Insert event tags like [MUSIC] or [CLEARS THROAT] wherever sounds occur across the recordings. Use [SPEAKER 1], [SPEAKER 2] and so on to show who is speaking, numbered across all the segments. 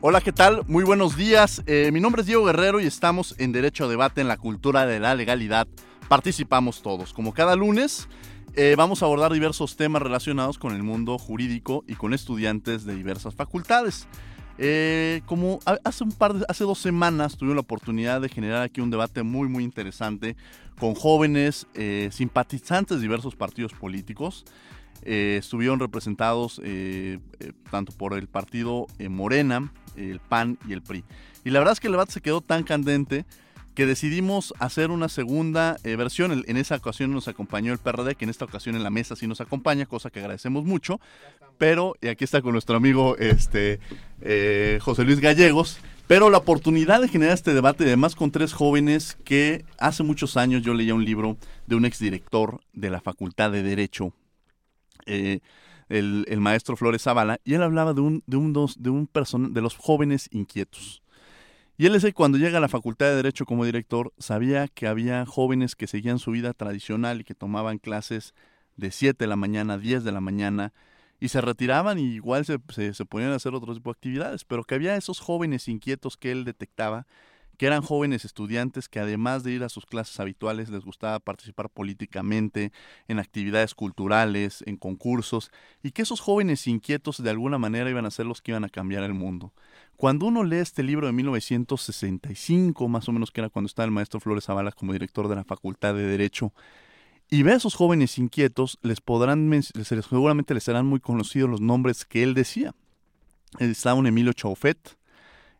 [SPEAKER 1] Hola, ¿qué tal? Muy buenos días. Eh, mi nombre es Diego Guerrero y estamos en Derecho a Debate en la Cultura de la Legalidad. Participamos todos. Como cada lunes, eh, vamos a abordar diversos temas relacionados con el mundo jurídico y con estudiantes de diversas facultades. Eh, como hace un par de, hace dos semanas tuve la oportunidad de generar aquí un debate muy muy interesante con jóvenes simpatizantes de diversos partidos políticos. Estuvieron representados tanto por el partido Morena, el PAN y el PRI. Y la verdad es que el debate se quedó tan candente que decidimos hacer una segunda eh, versión. En esa ocasión nos acompañó el PRD, que en esta ocasión en la mesa sí nos acompaña, cosa que agradecemos mucho. Pero, y aquí está con nuestro amigo este, eh, José Luis Gallegos, pero la oportunidad de generar este debate, además con tres jóvenes que hace muchos años yo leía un libro de un exdirector de la Facultad de Derecho. Eh, el, maestro Flores Zavala, y él hablaba de un, de un, dos, de un person de los jóvenes inquietos. Y él ese cuando llega a la Facultad de Derecho como director, sabía que había jóvenes que seguían su vida tradicional y que tomaban clases de 7 de la mañana a 10 de la mañana y se retiraban y igual se, se, se ponían a hacer otro tipo de actividades, pero que había esos jóvenes inquietos que él detectaba que eran jóvenes estudiantes que además de ir a sus clases habituales les gustaba participar políticamente, en actividades culturales, en concursos, y que esos jóvenes inquietos de alguna manera iban a ser los que iban a cambiar el mundo. Cuando uno lee este libro de 1965, más o menos que era cuando estaba el maestro Flores Zavala como director de la Facultad de Derecho, y ve a esos jóvenes inquietos, les podrán, seguramente les serán muy conocidos los nombres que él decía. Estaba un Emilio Chaufet,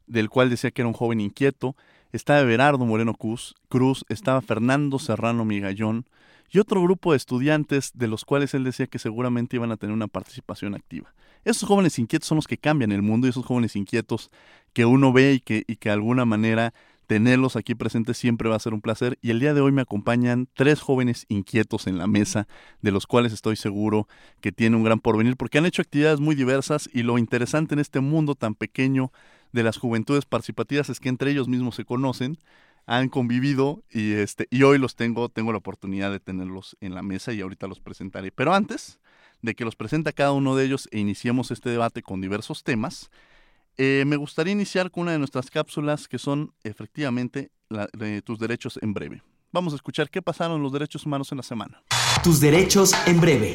[SPEAKER 1] del cual decía que era un joven inquieto, estaba Berardo Moreno Cruz, Cruz, estaba Fernando Serrano Migallón y otro grupo de estudiantes de los cuales él decía que seguramente iban a tener una participación activa. Esos jóvenes inquietos son los que cambian el mundo y esos jóvenes inquietos que uno ve y que, y que de alguna manera tenerlos aquí presentes siempre va a ser un placer. Y el día de hoy me acompañan tres jóvenes inquietos en la mesa, de los cuales estoy seguro que tienen un gran porvenir, porque han hecho actividades muy diversas y lo interesante en este mundo tan pequeño de las juventudes participativas es que entre ellos mismos se conocen, han convivido y este y hoy los tengo, tengo la oportunidad de tenerlos en la mesa y ahorita los presentaré. Pero antes de que los presente cada uno de ellos e iniciemos este debate con diversos temas, eh, me gustaría iniciar con una de nuestras cápsulas que son efectivamente tus derechos en breve. Vamos a escuchar qué pasaron los derechos humanos en la semana.
[SPEAKER 2] Tus derechos en breve.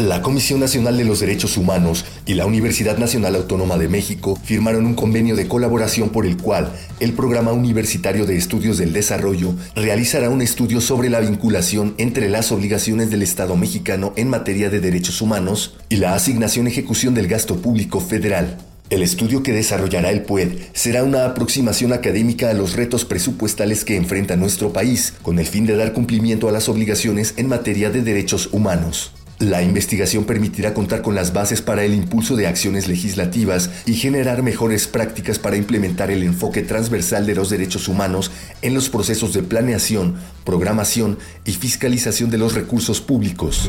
[SPEAKER 2] La Comisión Nacional de los Derechos Humanos y la Universidad Nacional Autónoma de México firmaron un convenio de colaboración por el cual el Programa Universitario de Estudios del Desarrollo realizará un estudio sobre la vinculación entre las obligaciones del Estado mexicano en materia de derechos humanos y la asignación ejecución del gasto público federal. El estudio que desarrollará el PUED será una aproximación académica a los retos presupuestales que enfrenta nuestro país, con el fin de dar cumplimiento a las obligaciones en materia de derechos humanos. La investigación permitirá contar con las bases para el impulso de acciones legislativas y generar mejores prácticas para implementar el enfoque transversal de los derechos humanos en los procesos de planeación, programación y fiscalización de los recursos públicos.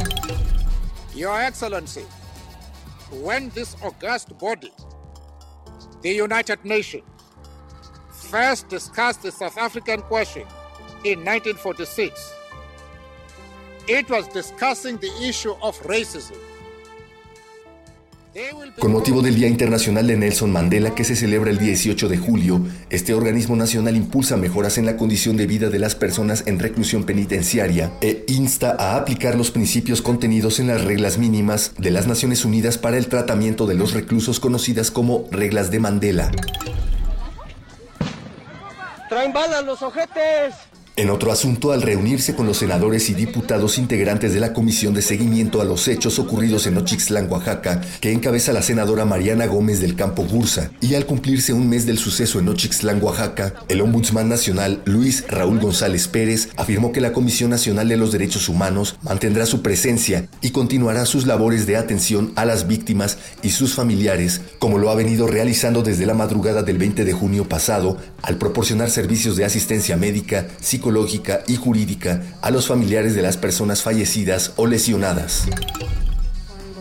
[SPEAKER 3] Your Excellency, when this august body, the United Nations, first discussed the South African question in 1946,
[SPEAKER 2] con motivo del Día Internacional de Nelson Mandela que se celebra el 18 de julio, este organismo nacional impulsa mejoras en la condición de vida de las personas en reclusión penitenciaria e insta a aplicar los principios contenidos en las reglas mínimas de las Naciones Unidas para el tratamiento de los reclusos conocidas como reglas de Mandela.
[SPEAKER 4] ¡Traen balas los ojetes!
[SPEAKER 2] En otro asunto, al reunirse con los senadores y diputados integrantes de la Comisión de Seguimiento a los Hechos ocurridos en Ochixtlán, Oaxaca, que encabeza la senadora Mariana Gómez del Campo Bursa, y al cumplirse un mes del suceso en Ochixtlán, Oaxaca, el ombudsman nacional Luis Raúl González Pérez afirmó que la Comisión Nacional de los Derechos Humanos mantendrá su presencia y continuará sus labores de atención a las víctimas y sus familiares, como lo ha venido realizando desde la madrugada del 20 de junio pasado, al proporcionar servicios de asistencia médica, psicológica y jurídica a los familiares de las personas fallecidas o lesionadas.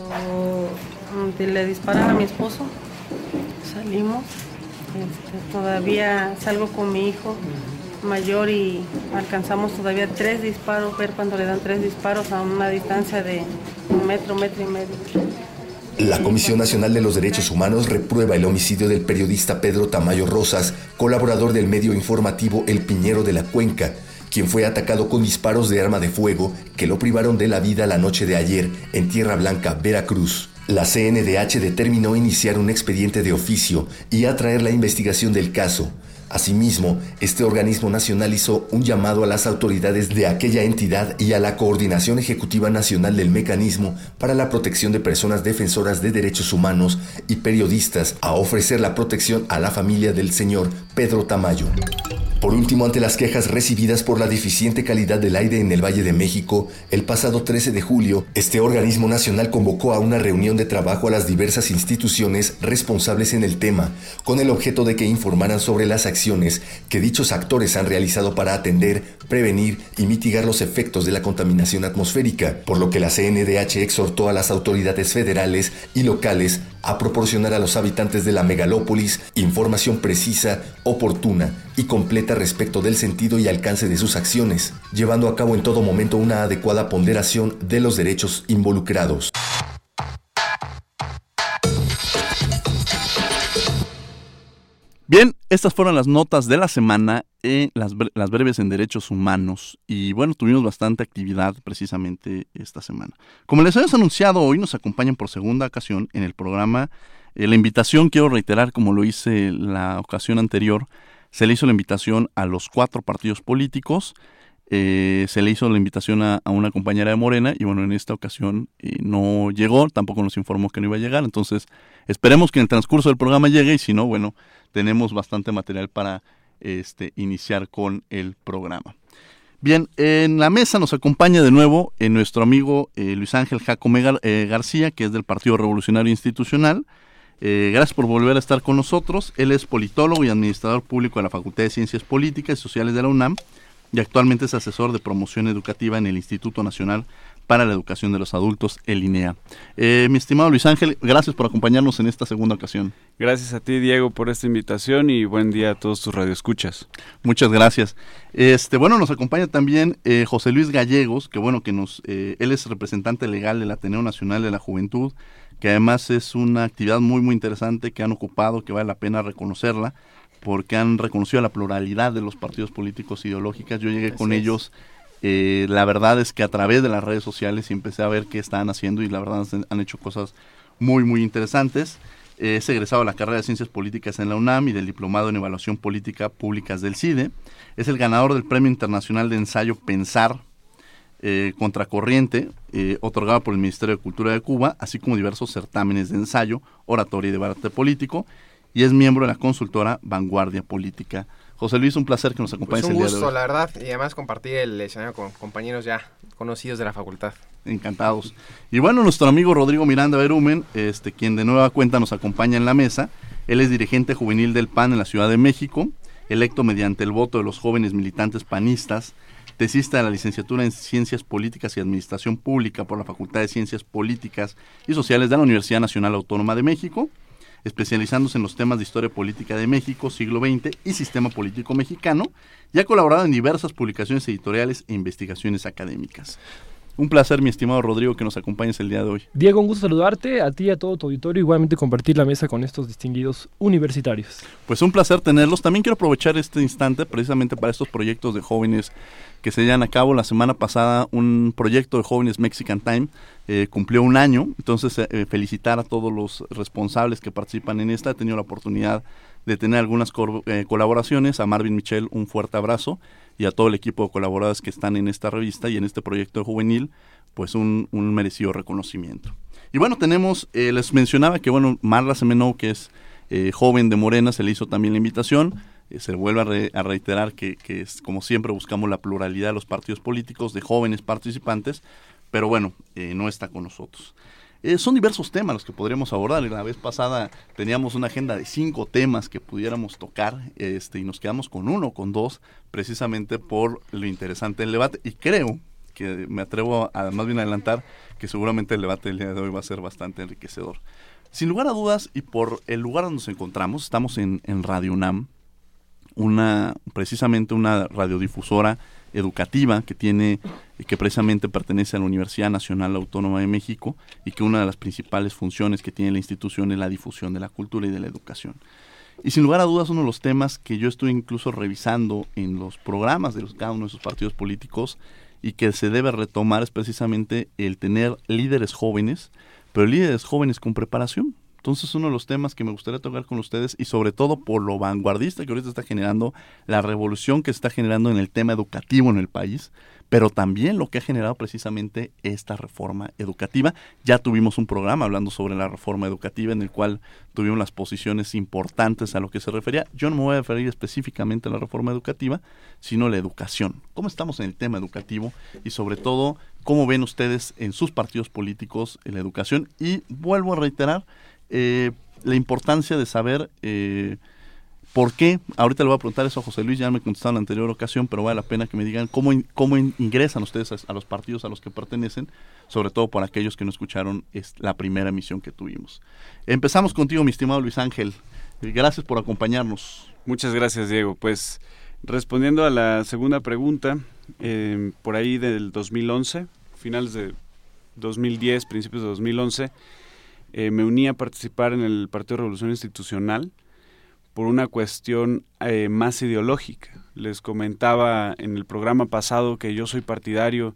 [SPEAKER 4] Cuando le disparan a mi esposo, salimos, este, todavía salgo con mi hijo mayor y alcanzamos todavía tres disparos, ver cuando le dan tres disparos a una distancia de un metro, metro y medio.
[SPEAKER 2] La Comisión Nacional de los Derechos Humanos reprueba el homicidio del periodista Pedro Tamayo Rosas, colaborador del medio informativo El Piñero de la Cuenca, quien fue atacado con disparos de arma de fuego que lo privaron de la vida la noche de ayer en Tierra Blanca, Veracruz. La CNDH determinó iniciar un expediente de oficio y atraer la investigación del caso. Asimismo, este organismo nacional hizo un llamado a las autoridades de aquella entidad y a la Coordinación Ejecutiva Nacional del Mecanismo para la Protección de Personas Defensoras de Derechos Humanos y Periodistas a ofrecer la protección a la familia del señor Pedro Tamayo. Por último, ante las quejas recibidas por la deficiente calidad del aire en el Valle de México, el pasado 13 de julio, este organismo nacional convocó a una reunión de trabajo a las diversas instituciones responsables en el tema, con el objeto de que informaran sobre las acciones que dichos actores han realizado para atender, prevenir y mitigar los efectos de la contaminación atmosférica, por lo que la CNDH exhortó a las autoridades federales y locales a proporcionar a los habitantes de la megalópolis información precisa, oportuna y completa respecto del sentido y alcance de sus acciones, llevando a cabo en todo momento una adecuada ponderación de los derechos involucrados.
[SPEAKER 1] Bien, estas fueron las notas de la semana en las, las, breves en derechos humanos. Y bueno, tuvimos bastante actividad precisamente esta semana. Como les habíamos anunciado, hoy nos acompañan por segunda ocasión en el programa. Eh, la invitación, quiero reiterar, como lo hice la ocasión anterior, se le hizo la invitación a los cuatro partidos políticos. Eh, se le hizo la invitación a, una compañera de Morena y bueno, en esta ocasión eh, no llegó, tampoco nos informó que no iba a llegar, entonces esperemos que en el transcurso del programa llegue y si no, bueno, tenemos bastante material para este, iniciar con el programa. Bien, en la mesa nos acompaña de nuevo eh, nuestro amigo eh, Luis Ángel Jacome Gar eh, García, que es del Partido Revolucionario Institucional. gracias por volver a estar con nosotros. Él es politólogo y administrador público de la Facultad de Ciencias Políticas y Sociales de la UNAM y actualmente es asesor de promoción educativa en el Instituto Nacional para la Educación de los Adultos, el INEA. Eh, mi estimado Luis Ángel, gracias por acompañarnos en esta segunda ocasión.
[SPEAKER 5] Gracias a ti, Diego, por esta invitación y buen día a todos tus radioescuchas.
[SPEAKER 1] Muchas gracias. Este, bueno, nos acompaña también eh, José Luis Gallegos, que bueno, que nos, eh, él es representante legal del Ateneo Nacional de la Juventud, que además es una actividad muy, muy interesante que han ocupado, que vale la pena reconocerla porque han reconocido la pluralidad de los partidos políticos ideológicos. Yo llegué Así con es. ellos eh, la verdad es que a través de las redes sociales empecé a ver qué estaban haciendo y la verdad han hecho cosas muy, muy interesantes. Eh, es egresado de la carrera de Ciencias Políticas en la UNAM y del Diplomado en Evaluación Política Públicas del CIDE. Es el ganador del Premio Internacional de Ensayo Pensar eh, Contracorriente, eh, otorgado por el Ministerio de Cultura de Cuba, así como diversos certámenes de ensayo, oratoria y debate político, y es miembro de la consultora Vanguardia Política José Luis, un placer que nos acompañes
[SPEAKER 6] pues un
[SPEAKER 1] el
[SPEAKER 6] gusto,
[SPEAKER 1] día de hoy.
[SPEAKER 6] la verdad, y además compartir el escenario con compañeros ya conocidos de la facultad.
[SPEAKER 1] Encantados. Y bueno, nuestro amigo Rodrigo Miranda Berumen, este, quien de nueva cuenta nos acompaña en la mesa, él es dirigente juvenil del PAN en la Ciudad de México, electo mediante el voto de los jóvenes militantes panistas, tesista de la licenciatura en Ciencias Políticas y Administración Pública por la Facultad de Ciencias Políticas y Sociales de la Universidad Nacional Autónoma de México, especializándose en los temas de historia política de México, siglo XX y sistema político mexicano, y ha colaborado en diversas publicaciones editoriales e investigaciones académicas. Un placer, mi estimado Rodrigo, que nos acompañes el día de hoy.
[SPEAKER 7] Diego, un gusto saludarte, a ti y a todo tu auditorio, igualmente compartir la mesa con estos distinguidos universitarios.
[SPEAKER 1] Pues un placer tenerlos. También quiero aprovechar este instante precisamente para estos proyectos de jóvenes que se llevan a cabo. La semana pasada un proyecto de jóvenes Mexican Time eh, cumplió un año, entonces eh, felicitar a todos los responsables que participan en esta. He tenido la oportunidad de tener algunas eh, colaboraciones. A Marvin Michel un fuerte abrazo y a todo el equipo de colaboradores que están en esta revista y en este proyecto juvenil, pues un, merecido reconocimiento. Y bueno, tenemos, eh, les mencionaba que bueno, Marla Semeno, que es eh, joven de Morena, se le hizo también la invitación. se vuelve a, reiterar que, que, es, como siempre buscamos la pluralidad de los partidos políticos, de jóvenes participantes, pero bueno, no está con nosotros. Eh, son diversos temas los que podríamos abordar. La vez pasada teníamos una agenda de cinco temas que pudiéramos tocar este, y nos quedamos con uno, con dos, precisamente por lo interesante del debate. Y creo que me atrevo a más bien adelantar que seguramente el debate del día de hoy va a ser bastante enriquecedor. Sin lugar a dudas y por el lugar donde nos encontramos, estamos en, en Radio UNAM, una, precisamente una radiodifusora educativa que tiene que precisamente pertenece a la Universidad Nacional Autónoma de México y que una de las principales funciones que tiene la institución es la difusión de la cultura y de la educación. Y sin lugar a dudas uno de los temas que yo estoy incluso revisando en los programas de los, cada uno de esos partidos políticos y que se debe retomar es precisamente el tener líderes jóvenes, pero líderes jóvenes con preparación. Entonces uno de los temas que me gustaría tocar con ustedes y sobre todo por lo vanguardista que ahorita está generando, la revolución que está generando en el tema educativo en el país, pero también lo que ha generado precisamente esta reforma educativa. Ya tuvimos un programa hablando sobre la reforma educativa en el cual tuvimos las posiciones importantes a lo que se refería. Yo no me voy a referir específicamente a la reforma educativa, sino a la educación. ¿Cómo estamos en el tema educativo? Y sobre todo, ¿cómo ven ustedes en sus partidos políticos en la educación? Y vuelvo a reiterar, eh, la importancia de saber eh, por qué, ahorita le voy a preguntar eso a José Luis, ya me contestaron en la anterior ocasión, pero vale la pena que me digan cómo, cómo ingresan ustedes a, los partidos a los que pertenecen, sobre todo por aquellos que no escucharon es la primera emisión que tuvimos. Empezamos contigo, mi estimado Luis Ángel. Gracias por acompañarnos.
[SPEAKER 5] Muchas gracias, Diego. Pues respondiendo a la segunda pregunta, eh, por ahí del 2011, finales de 2010, principios de 2011, eh, me uní a participar en el Partido Revolución Institucional por una cuestión eh, más ideológica. Les comentaba en el programa pasado que yo soy partidario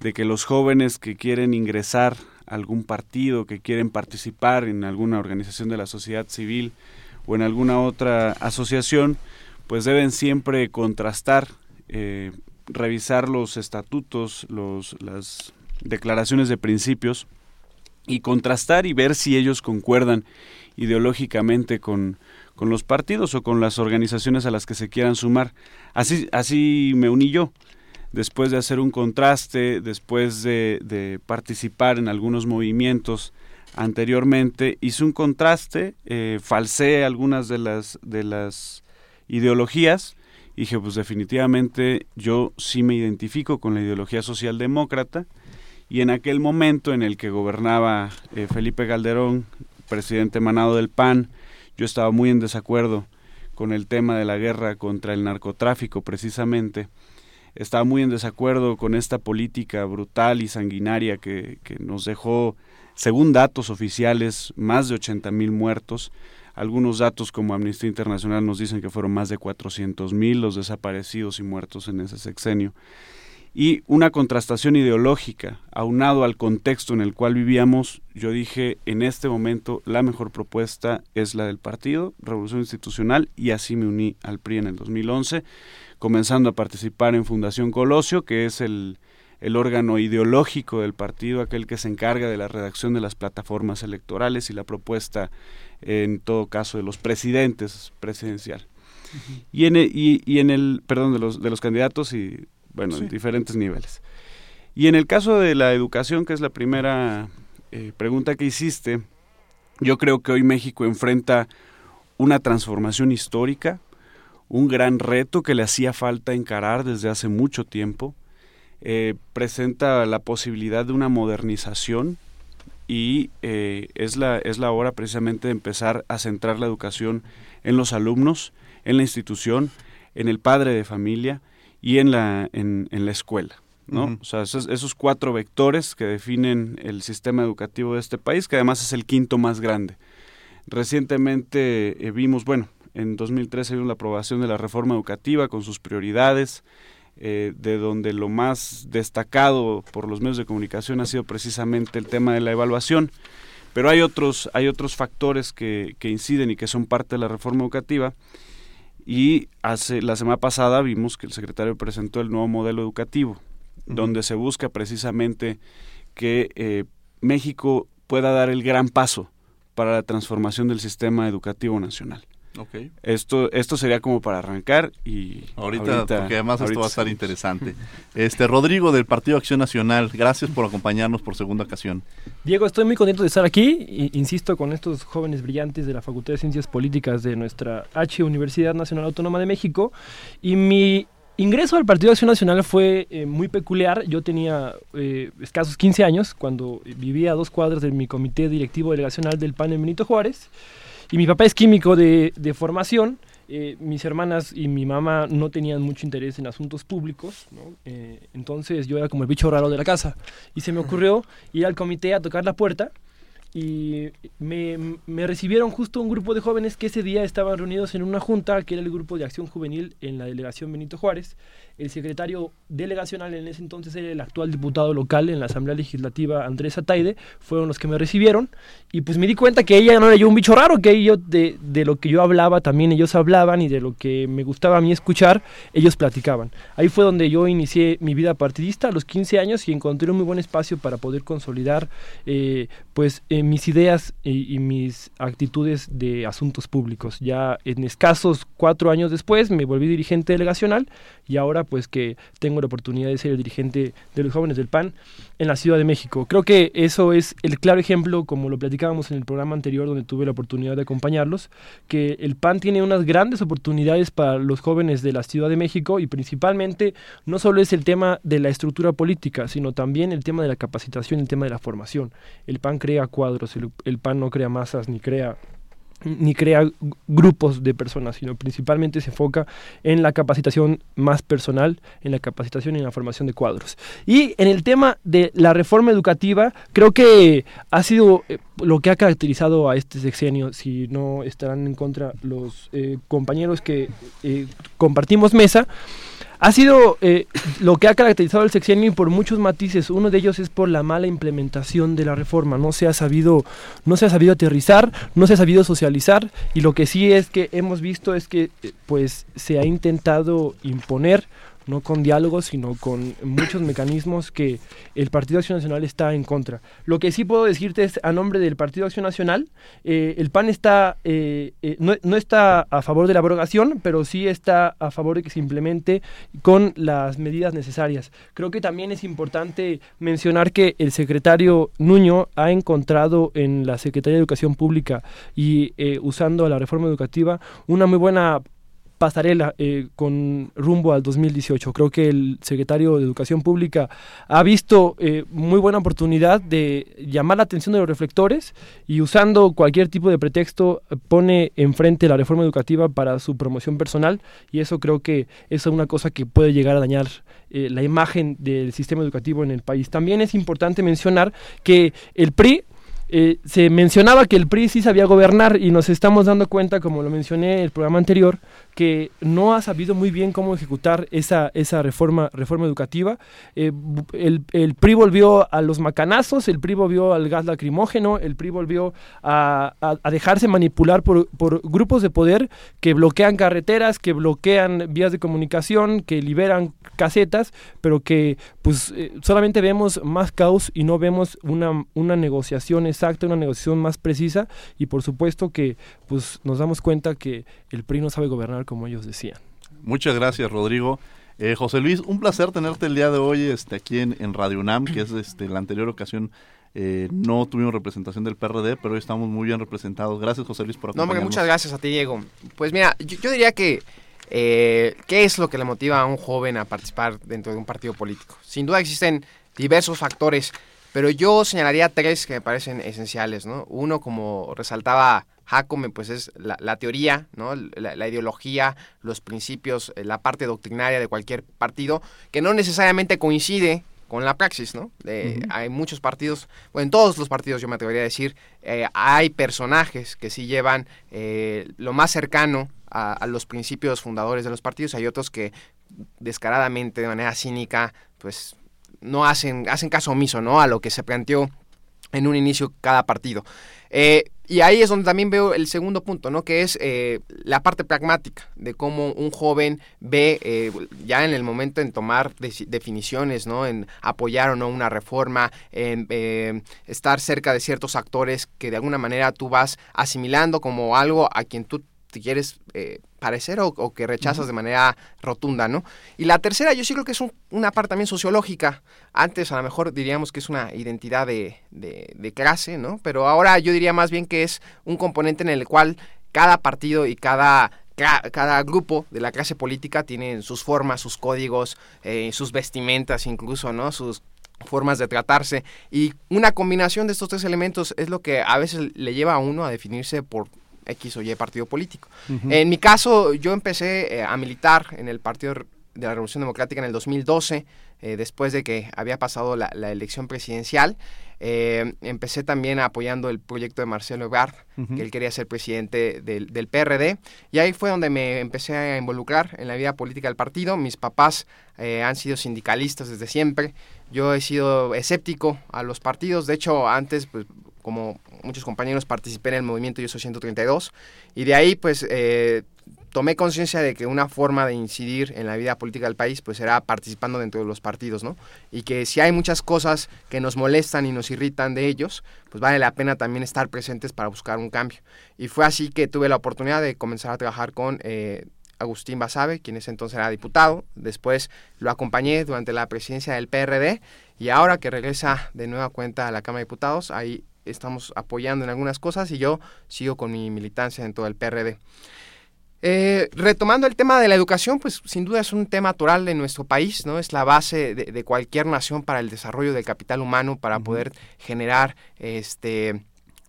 [SPEAKER 5] de que los jóvenes que quieren ingresar a algún partido, que quieren participar en alguna organización de la sociedad civil o en alguna otra asociación, pues deben siempre contrastar, eh, revisar los estatutos, los, las declaraciones de principios y contrastar y ver si ellos concuerdan ideológicamente con, con los partidos o con las organizaciones a las que se quieran sumar. Así, así me uní yo. Después de hacer un contraste, después de, de participar en algunos movimientos anteriormente, hice un contraste, eh, falseé algunas de las, de las ideologías y dije, pues definitivamente yo sí me identifico con la ideología socialdemócrata y en aquel momento en el que gobernaba eh, Felipe Calderón, presidente emanado del PAN, yo estaba muy en desacuerdo con el tema de la guerra contra el narcotráfico precisamente. Estaba muy en desacuerdo con esta política brutal y sanguinaria que, que nos dejó, según datos oficiales, más de 80 mil muertos. Algunos datos como Amnistía Internacional nos dicen que fueron más de 400 mil los desaparecidos y muertos en ese sexenio y una contrastación ideológica, aunado al contexto en el cual vivíamos, yo dije, en este momento la mejor propuesta es la del partido, Revolución Institucional, y así me uní al PRI en el 2011, comenzando a participar en Fundación Colosio, que es el, el órgano ideológico del partido, aquel que se encarga de la redacción de las plataformas electorales y la propuesta, en todo caso, de los presidentes presidencial. y, en el, y, en el, perdón, de los, de los candidatos y bueno, en diferentes niveles. Y en el caso de la educación, que es la primera eh, pregunta que hiciste, yo creo que hoy México enfrenta una transformación histórica, un gran reto que le hacía falta encarar desde hace mucho tiempo. Eh, presenta la posibilidad de una modernización y eh, es, la, es la hora precisamente de empezar a centrar la educación en los alumnos, en la institución, en el padre de familia y en la, en, la escuela. ¿no? O sea, esos, cuatro vectores que definen el sistema educativo de este país, que además es el quinto más grande. Recientemente eh, vimos, bueno, en 2013 vimos la aprobación de la reforma educativa con sus prioridades, eh, de donde lo más destacado por los medios de comunicación ha sido precisamente el tema de la evaluación. Pero hay otros, hay otros factores que, que inciden y que son parte de la reforma educativa. Y hace, la semana pasada vimos que el secretario presentó el nuevo modelo educativo, donde se busca precisamente que eh, México pueda dar el gran paso para la transformación del sistema educativo nacional. Esto, esto sería como para arrancar y
[SPEAKER 1] ahorita, porque además esto va a estar interesante. Este Rodrigo del Partido Acción Nacional, gracias por acompañarnos por segunda ocasión.
[SPEAKER 7] Diego, estoy muy contento de estar aquí, insisto, con estos jóvenes brillantes de la Facultad de Ciencias Políticas de nuestra H Universidad Nacional Autónoma de México y mi ingreso al Partido Acción Nacional fue eh, muy peculiar. Yo tenía eh, escasos 15 años cuando vivía a dos cuadras de mi comité directivo delegacional del PAN en Benito Juárez. Y mi papá es químico de, de formación. Eh, mis hermanas y mi mamá no tenían mucho interés en asuntos públicos, ¿no? eh, entonces yo era como el bicho raro de la casa. Y se me ocurrió ir al comité a tocar la puerta y me, me, recibieron justo un grupo de jóvenes que ese día estaban reunidos en una junta, que era el grupo de acción juvenil en la delegación Benito Juárez. El secretario delegacional en ese entonces era el actual diputado local en la Asamblea Legislativa, Andrés Ataide, fueron los que me recibieron. Y pues me di cuenta que ella no era yo un bicho raro, que ellos de, de lo que yo hablaba también ellos hablaban y de lo que me gustaba a mí escuchar, ellos platicaban. Ahí fue donde yo inicié mi vida partidista a los 15 años y encontré un muy buen espacio para poder consolidar eh, pues eh, mis ideas y, y, mis actitudes de asuntos públicos. Ya en escasos cuatro años después me volví dirigente delegacional y ahora pues que tengo la oportunidad de ser el dirigente de los jóvenes del PAN en la Ciudad de México. Creo que eso es el claro ejemplo, como lo platicábamos en el programa anterior donde tuve la oportunidad de acompañarlos, que el PAN tiene unas grandes oportunidades para los jóvenes de la Ciudad de México y principalmente no solo es el tema de la estructura política, sino también el tema de la capacitación, el tema de la formación. El PAN crea cuadros, el, el PAN no crea masas ni crea ni crea grupos de personas, sino principalmente se enfoca en la capacitación más personal, en la capacitación y en la formación de cuadros. Y en el tema de la reforma educativa, creo que ha sido eh, lo que ha caracterizado a este sexenio, si no estarán en contra los eh, compañeros que eh, compartimos mesa, ha sido eh, lo que ha caracterizado el sexenio por muchos matices. Uno de ellos es por la mala implementación de la reforma. No se ha sabido, no se ha sabido aterrizar, no se ha sabido socializar y lo que sí es que hemos visto es que pues se ha intentado imponer no con diálogos, sino con muchos mecanismos que el Partido Acción Nacional está en contra. Lo que sí puedo decirte es, a nombre del Partido Acción Nacional, eh, el PAN está, eh, eh, no, está a favor de la abrogación, pero sí está a favor de que se implemente con las medidas necesarias. Creo que también es importante mencionar que el secretario Nuño ha encontrado en la Secretaría de Educación Pública y usando la reforma educativa una muy buena pasarela eh, con rumbo al 2018. Creo que el secretario de Educación Pública ha visto eh, muy buena oportunidad de llamar la atención de los reflectores y usando cualquier tipo de pretexto pone enfrente la reforma educativa para su promoción personal y eso creo que es una cosa que puede llegar a dañar eh, la imagen del sistema educativo en el país. También es importante mencionar que el PRI eh, se mencionaba que el PRI sí sabía gobernar y nos estamos dando cuenta, como lo mencioné en el programa anterior, que no ha sabido muy bien cómo ejecutar esa, esa reforma, reforma educativa. Eh, el, el, PRI volvió a los macanazos, el PRI volvió al gas lacrimógeno, el PRI volvió a, a, dejarse manipular por, por, grupos de poder que bloquean carreteras, que bloquean vías de comunicación, que liberan casetas, pero que pues eh, solamente vemos más caos y no vemos una, una negociación exacta, una negociación más precisa y por supuesto que pues nos damos cuenta que el PRI no sabe gobernar como ellos decían.
[SPEAKER 1] Muchas gracias, Rodrigo. Eh, José Luis, un placer tenerte el día de hoy este, aquí en, en Radio UNAM, que es este, la anterior ocasión. Eh, no tuvimos representación del PRD, pero hoy estamos muy bien representados. Gracias, José Luis, por acompañarnos.
[SPEAKER 6] No, muchas gracias a ti, Diego. Pues mira, yo, yo diría que eh, ¿qué es lo que le motiva a un joven a participar dentro de un partido político? Sin duda existen diversos factores, pero yo señalaría tres que me parecen esenciales, ¿no? Uno, como resaltaba Jacome, pues es la, la teoría, ¿no? La, la, ideología, los principios, eh, la parte doctrinaria de cualquier partido, que no necesariamente coincide con la praxis, ¿no? Eh, uh -huh. Hay muchos partidos, bueno, en todos los partidos yo me atrevería a decir, eh, hay personajes que sí llevan eh, lo más cercano a, a, los principios fundadores de los partidos, hay otros que descaradamente, de manera cínica, pues no hacen, hacen caso omiso, ¿no? A lo que se planteó en un inicio cada partido. Eh, y ahí es donde también veo el segundo punto, ¿no? Que es eh, la parte pragmática de cómo un joven ve eh, ya en el momento en tomar definiciones, ¿no? En apoyar o no una reforma, en estar cerca de ciertos actores que de alguna manera tú vas asimilando como algo a quien tú te quieres parecer o, que rechazas de manera rotunda, ¿no? Y la tercera, yo sí creo que es una parte también sociológica. Antes a lo mejor diríamos que es una identidad de, de, clase, ¿no? Pero ahora yo diría más bien que es un componente en el cual cada partido y cada cada grupo de la clase política tiene sus formas, sus códigos, eh, sus vestimentas incluso, ¿no? Sus formas de tratarse y una combinación de estos tres elementos es lo que a veces le lleva a uno a definirse por X o Y partido político. En mi caso, yo empecé eh, a militar en el Partido de la Revolución Democrática en el 2012, eh, después de que había pasado la, elección presidencial. Eh, empecé también apoyando el proyecto de Marcelo Ebrard, que él quería ser presidente del, del, PRD, y ahí fue donde me empecé a involucrar en la vida política del partido. Mis papás han sido sindicalistas desde siempre. Yo he sido escéptico a los partidos, de hecho antes pues, como muchos compañeros participé en el movimiento Yo Soy 132 y de ahí pues eh, tomé conciencia de que una forma de incidir en la vida política del país pues era participando dentro de los partidos, ¿no? Y que si hay muchas cosas que nos molestan y nos irritan de ellos, pues vale la pena también estar presentes para buscar un cambio. Y fue así que tuve la oportunidad de comenzar a trabajar con eh, Agustín Basabe, quien ese entonces era diputado. Después lo acompañé durante la presidencia del PRD y ahora que regresa de nueva cuenta a la Cámara de Diputados, ahí estamos apoyando en algunas cosas y yo sigo con mi militancia en todo el PRD. Eh, retomando el tema de la educación, pues sin duda es un tema natural de nuestro país, ¿no? Es la base de, cualquier nación para el desarrollo del capital humano, para poder generar este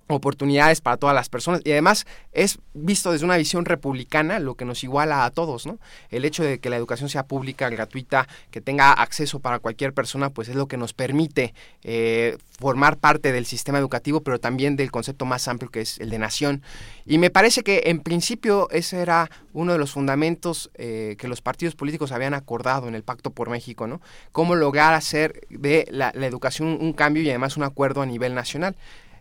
[SPEAKER 6] oportunidades para todas las personas y además es visto desde una visión republicana lo que nos iguala a todos, ¿no? El hecho de que la educación sea pública, gratuita, que tenga acceso para cualquier persona, pues es lo que nos permite eh, formar parte del sistema educativo, pero también del concepto más amplio que es el de nación. Y me parece que en principio ese era uno de los fundamentos eh, que los partidos políticos habían acordado en el Pacto por México, ¿no? Cómo lograr hacer de la educación un cambio y además un acuerdo a nivel nacional.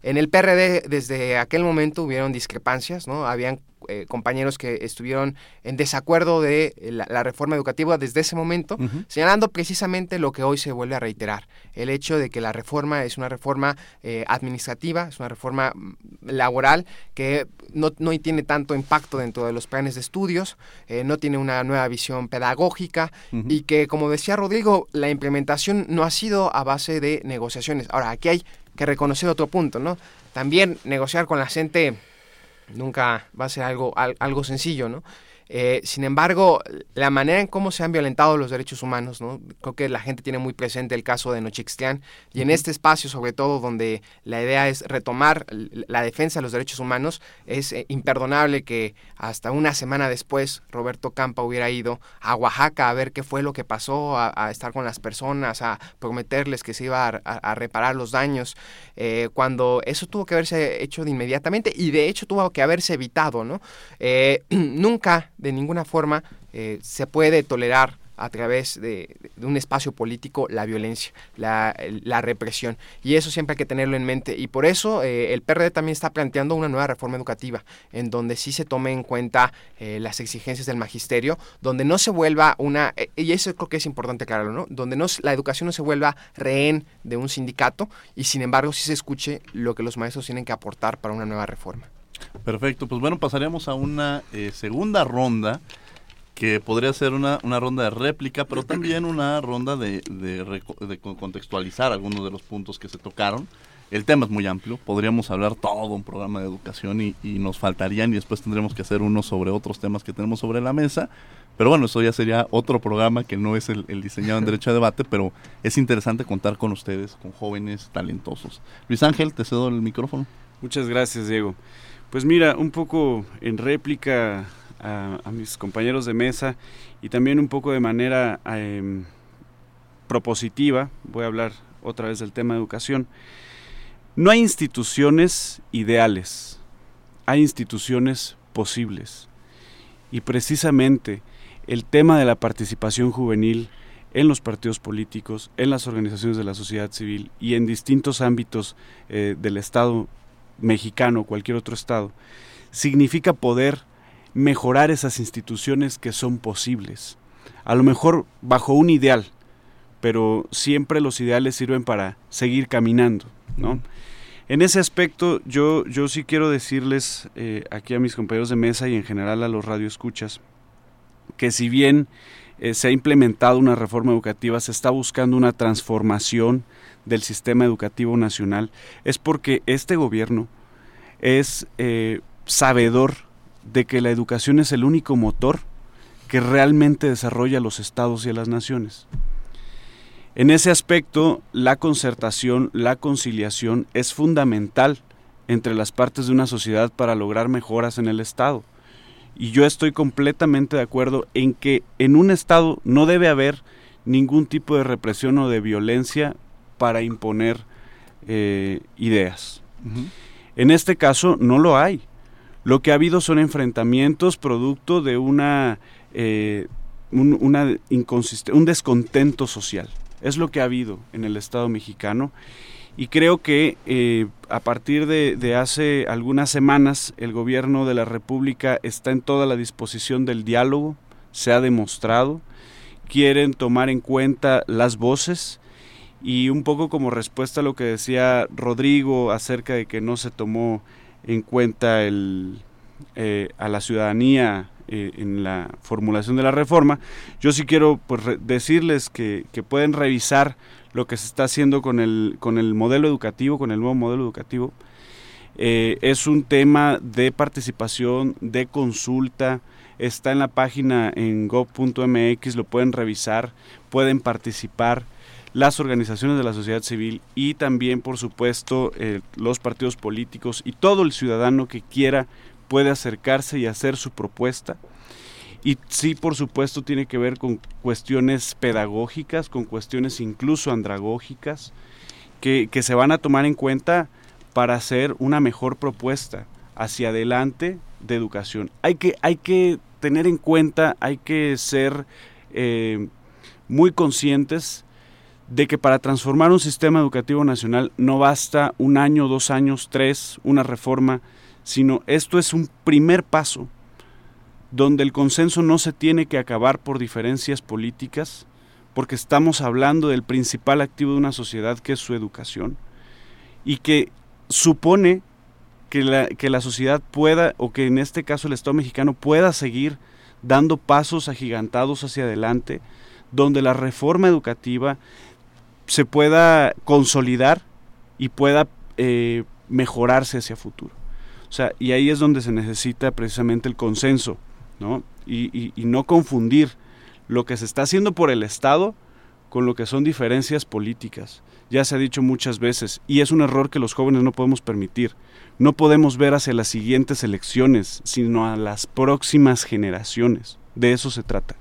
[SPEAKER 6] En el PRD desde aquel momento hubieron discrepancias, ¿no? Habían eh, compañeros que estuvieron en desacuerdo de eh, la, reforma educativa desde ese momento, señalando precisamente lo que hoy se vuelve a reiterar, el hecho de que la reforma es una reforma eh, administrativa, es una reforma mm, laboral que no, no, tiene tanto impacto dentro de los planes de estudios, no tiene una nueva visión pedagógica y que, como decía Rodrigo, la implementación no ha sido a base de negociaciones. Ahora, aquí hay que reconocer otro punto, ¿no? También negociar con la gente nunca va a ser algo, algo sencillo, ¿no? Eh, sin embargo, la manera en cómo se han violentado los derechos humanos, ¿no? creo que la gente tiene muy presente el caso de Nochixtlán y en este espacio, sobre todo donde la idea es retomar la defensa de los derechos humanos, es eh, imperdonable que hasta una semana después Roberto Campa hubiera ido a Oaxaca a ver qué fue lo que pasó, a, estar con las personas, a prometerles que se iba a, reparar los daños, eh, cuando eso tuvo que haberse hecho de inmediatamente y de hecho tuvo que haberse evitado, ¿no? [CLEARS THROAT] nunca de ninguna forma eh, se puede tolerar a través de, un espacio político la violencia, la, represión. Y eso siempre hay que tenerlo en mente. Y por eso eh, el PRD también está planteando una nueva reforma educativa, en donde sí se tome en cuenta eh, las exigencias del magisterio, donde no se vuelva una, y eso creo que es importante aclararlo, ¿no? Donde no, la educación no se vuelva rehén de un sindicato y sin embargo sí se escuche lo que los maestros tienen que aportar para una nueva reforma.
[SPEAKER 1] Perfecto, pues bueno, pasaremos a una eh, segunda ronda que podría ser una, una, ronda de réplica, pero también una ronda de, de, contextualizar algunos de los puntos que se tocaron. El tema es muy amplio, podríamos hablar todo un programa de educación y, nos faltarían y después tendremos que hacer uno sobre otros temas que tenemos sobre la mesa. Pero bueno, eso ya sería otro programa que no es el, el diseñado en [LAUGHS] derecho a debate, pero es interesante contar con ustedes, con jóvenes talentosos. Luis Ángel, te cedo el micrófono.
[SPEAKER 5] Muchas gracias, Diego. Pues mira, un poco en réplica a, mis compañeros de mesa y también un poco de manera em, propositiva, voy a hablar otra vez del tema de educación. No hay instituciones ideales, hay instituciones posibles. Y precisamente el tema de la participación juvenil en los partidos políticos, en las organizaciones de la sociedad civil y en distintos ámbitos eh, del Estado mexicano o cualquier otro Estado, significa poder mejorar esas instituciones que son posibles. A lo mejor bajo un ideal, pero siempre los ideales sirven para seguir caminando, ¿no? En ese aspecto, yo, yo sí quiero decirles eh, aquí a mis compañeros de mesa y en general a los radioescuchas, que si bien eh, se ha implementado una reforma educativa, se está buscando una transformación del sistema educativo nacional, es porque este gobierno es eh, sabedor de que la educación es el único motor que realmente desarrolla los estados y a las naciones. En ese aspecto, la concertación, la conciliación es fundamental entre las partes de una sociedad para lograr mejoras en el Estado. Y yo estoy completamente de acuerdo en que en un Estado no debe haber ningún tipo de represión o de violencia para imponer eh, ideas. En este caso no lo hay. Lo que ha habido son enfrentamientos producto de una, eh, un, un descontento social. Es lo que ha habido en el Estado mexicano y creo que eh, a partir de, hace algunas semanas el gobierno de la República está en toda la disposición del diálogo, se ha demostrado, quieren tomar en cuenta las voces y un poco como respuesta a lo que decía Rodrigo acerca de que no se tomó en cuenta el, eh, a la ciudadanía eh, en la formulación de la reforma, yo sí quiero pues, decirles que, pueden revisar lo que se está haciendo con el, con el modelo educativo, con el nuevo modelo educativo. Eh, es un tema de participación, de consulta, está en la página en gov.mx, lo pueden revisar, pueden participar las organizaciones de la sociedad civil y también, por supuesto, eh, los partidos políticos y todo el ciudadano que quiera puede acercarse y hacer su propuesta. Y sí, por supuesto, tiene que ver con cuestiones pedagógicas, con cuestiones incluso andragógicas, que, se van a tomar en cuenta para hacer una mejor propuesta hacia adelante de educación. Hay que, hay que tener en cuenta, hay que ser eh, muy conscientes de que para transformar un sistema educativo nacional no basta un año, dos años, tres, una reforma, sino esto es un primer paso donde el consenso no se tiene que acabar por diferencias políticas, porque estamos hablando del principal activo de una sociedad que es su educación, y que supone que la, que la sociedad pueda, o que en este caso el Estado mexicano pueda seguir dando pasos agigantados hacia adelante, donde la reforma educativa se pueda consolidar y pueda eh, mejorarse hacia futuro. O sea, y ahí es donde se necesita precisamente el consenso, ¿no? Y, no confundir lo que se está haciendo por el Estado con lo que son diferencias políticas. Ya se ha dicho muchas veces, y es un error que los jóvenes no podemos permitir. No podemos ver hacia las siguientes elecciones, sino a las próximas generaciones. De eso se trata.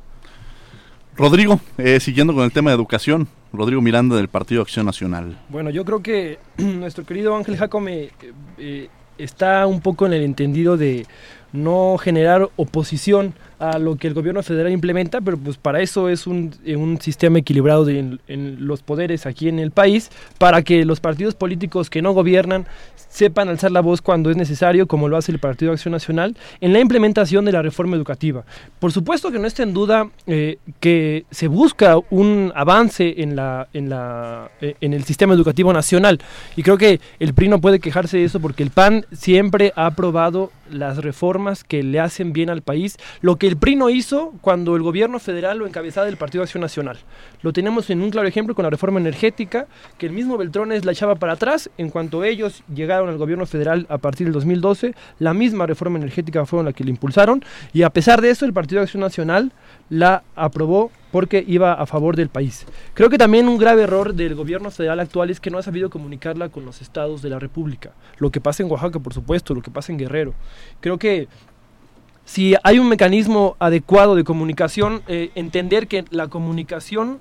[SPEAKER 1] Rodrigo, eh, siguiendo con el tema de educación, Rodrigo Miranda del Partido Acción Nacional.
[SPEAKER 7] Bueno, yo creo que [CLEARS THROAT] nuestro querido Ángel Jacome eh, eh, está un poco en el entendido de no generar oposición a lo que el gobierno federal implementa, pero pues para eso es un, eh, un sistema equilibrado en, los poderes aquí en el país, para que los partidos políticos que no gobiernan sepan alzar la voz cuando es necesario, como lo hace el Partido Acción Nacional, en la implementación de la reforma educativa. Por supuesto que no está en duda eh, que se busca un avance en, la, en, la, eh, en el sistema educativo nacional, y creo que el PRI no puede quejarse de eso porque el PAN siempre ha aprobado las reformas que le hacen bien al país, lo que el PRI no hizo cuando el gobierno federal lo encabezaba del Partido Acción Nacional. Lo tenemos en un claro ejemplo con la reforma energética, que el mismo Beltrones la echaba para atrás en cuanto ellos llegaron al gobierno federal a partir del 2012, la misma reforma energética fue la que le impulsaron y a pesar de eso el Partido Acción Nacional la aprobó porque iba a favor del país. Creo que también un grave error del gobierno federal actual es que no ha sabido comunicarla con los estados de la República. Lo que pasa en Oaxaca, por supuesto, lo que pasa en Guerrero. Creo que si hay un mecanismo adecuado de comunicación, eh, entender que la comunicación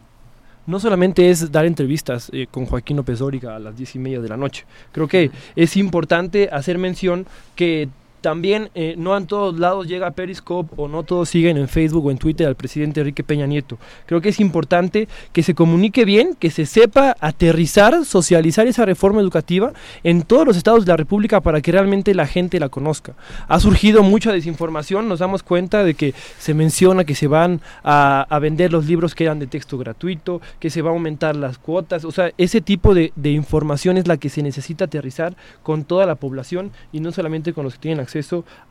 [SPEAKER 7] no solamente es dar entrevistas eh, con Joaquín López Dóriga a las diez y media de la noche. Creo que es importante hacer mención que también eh, no en todos lados llega Periscope o no todos siguen en Facebook o en Twitter al presidente Enrique Peña Nieto. Creo que es importante que se comunique bien, que se sepa aterrizar, socializar esa reforma educativa en todos los estados de la República para que realmente la gente la conozca. Ha surgido mucha desinformación, nos damos cuenta de que se menciona que se van a, vender los libros que eran de texto gratuito, que se va a aumentar las cuotas, o sea, ese tipo de, de información es la que se necesita aterrizar con toda la población y no solamente con los que tienen acceso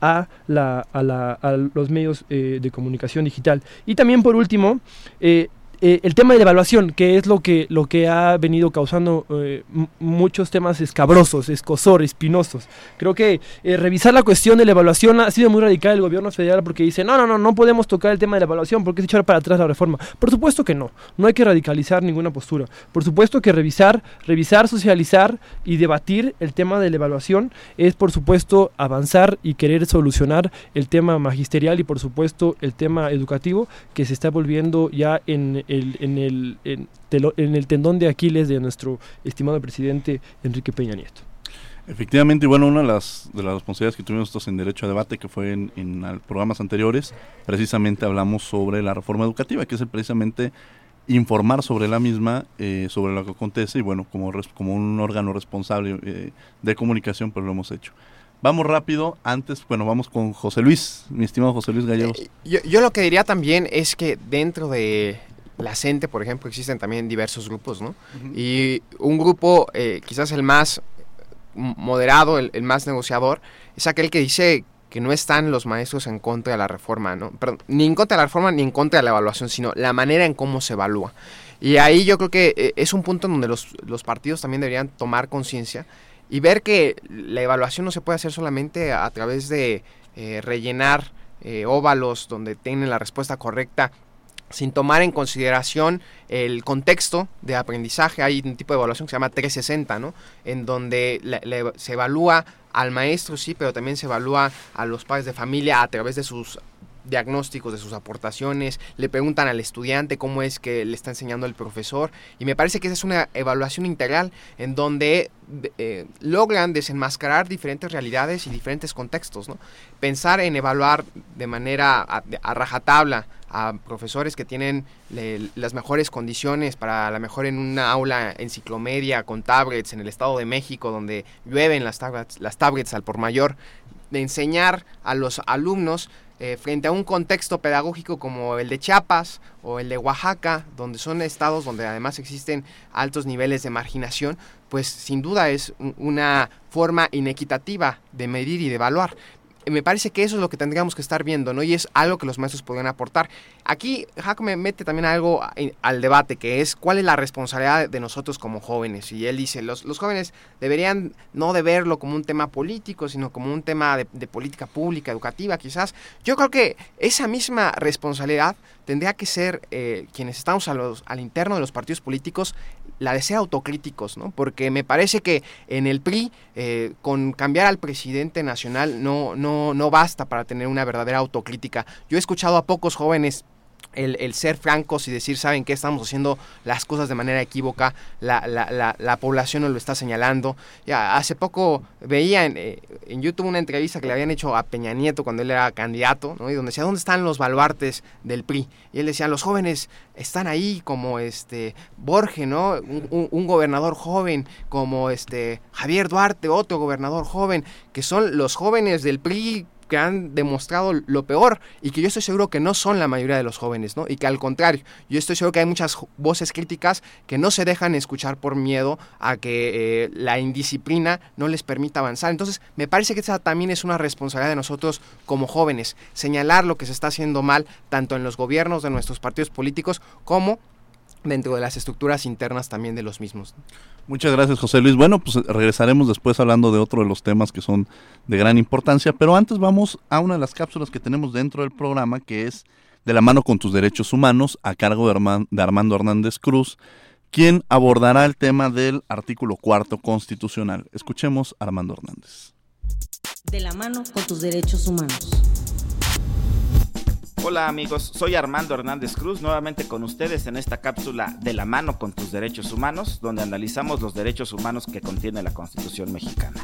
[SPEAKER 7] a, la, a, la, a los medios eh, de comunicación digital. Y también por último, eh, eh, el tema de la evaluación, que es lo que, lo que ha venido causando eh, muchos temas escabrosos, escosor, espinosos. Creo que eh, revisar la cuestión de la evaluación ha sido muy radical el gobierno federal porque dice, no, no, no, no podemos tocar el tema de la evaluación porque es echar para atrás la reforma. Por supuesto que no, no hay que radicalizar ninguna postura. Por supuesto que revisar, revisar, socializar y debatir el tema de la evaluación es por supuesto avanzar y querer solucionar el tema magisterial y por supuesto el tema educativo que se está volviendo ya en en, el, en, el tendón de Aquiles de nuestro estimado presidente Enrique Peña Nieto.
[SPEAKER 1] Efectivamente, y bueno, una de las, de las responsabilidades que tuvimos nosotros en Derecho a Debate, que fue en, programas anteriores, precisamente hablamos sobre la reforma educativa, que es precisamente informar sobre la misma, eh, sobre lo que acontece, y bueno, como, como un órgano responsable eh, de comunicación, pues lo hemos hecho. Vamos rápido, antes, bueno, vamos con José Luis, mi estimado José Luis Gallegos. Eh,
[SPEAKER 6] yo, yo, lo que diría también es que dentro de la CENTE, por ejemplo, existen también diversos grupos, ¿no? Y un grupo, eh, quizás el más moderado, el, más negociador, es aquel que dice que no están los maestros en contra de la reforma, ¿no? Perdón, ni en contra de la reforma ni en contra de la evaluación, sino la manera en cómo se evalúa. Y ahí yo creo que eh, es un punto en donde los, los partidos también deberían tomar conciencia y ver que la evaluación no se puede hacer solamente a, través de eh, rellenar óvalos donde tienen la respuesta correcta sin tomar en consideración el contexto de aprendizaje. Hay un tipo de evaluación que se llama 360, ¿no? En donde se evalúa al maestro, sí, pero también se evalúa a los padres de familia a través de sus diagnósticos de sus aportaciones, le preguntan al estudiante cómo es que le está enseñando el profesor y me parece que esa es una evaluación integral en donde eh, logran desenmascarar diferentes realidades y diferentes contextos. ¿no? Pensar en evaluar de manera a, rajatabla a profesores que tienen las mejores condiciones para la mejor en una aula enciclomedia con tablets en el Estado de México donde llueven las tablets, las tablets al por mayor, de enseñar a los alumnos eh, frente a un contexto pedagógico como el de Chiapas o el de Oaxaca, donde son estados donde además existen altos niveles de marginación, pues sin duda es una forma inequitativa de medir y de evaluar me parece que eso es lo que tendríamos que estar viendo, ¿no? Y es algo que los maestros podrían aportar. Aquí Jaco me mete también algo al debate, que es cuál es la responsabilidad de nosotros como jóvenes. Y él dice, los, los jóvenes deberían no de verlo como un tema político, sino como un tema de, política pública, educativa, quizás. Yo creo que esa misma responsabilidad tendría que ser eh, quienes estamos al interno de los partidos políticos la de ser autocríticos, ¿no? Porque me parece que en el PRI, eh, con cambiar al presidente nacional, no, no, no basta para tener una verdadera autocrítica. Yo he escuchado a pocos jóvenes el, ser francos y decir, ¿saben qué? Estamos haciendo las cosas de manera equívoca, la, la, la, población nos lo está señalando. Ya, hace poco veía en, eh, en, YouTube una entrevista que le habían hecho a Peña Nieto cuando él era candidato, ¿no? Y donde decía, ¿dónde están los baluartes del PRI? Y él decía, los jóvenes están ahí como este Borge, ¿no? Un, un gobernador joven, como este Javier Duarte, otro gobernador joven, que son los jóvenes del PRI que han demostrado lo peor y que yo estoy seguro que no son la mayoría de los jóvenes, ¿no? Y que al contrario, yo estoy seguro que hay muchas voces críticas que no se dejan escuchar por miedo a que eh, la indisciplina no les permita avanzar. Entonces, me parece que esa también es una responsabilidad de nosotros como jóvenes, señalar lo que se está haciendo mal tanto en los gobiernos de nuestros partidos políticos como dentro de las estructuras internas también de los mismos.
[SPEAKER 1] Muchas gracias, José Luis. Bueno, pues regresaremos después hablando de otro de los temas que son de gran importancia, pero antes vamos a una de las cápsulas que tenemos dentro del programa, que es De la mano con tus derechos humanos, a cargo de, Armando Hernández Cruz, quien abordará el tema del artículo cuarto constitucional. Escuchemos a Armando Hernández.
[SPEAKER 8] De la mano con tus derechos humanos.
[SPEAKER 9] Hola amigos, soy Armando Hernández Cruz, nuevamente con ustedes en esta cápsula de la mano con tus derechos humanos, donde analizamos los derechos humanos que contiene la Constitución mexicana.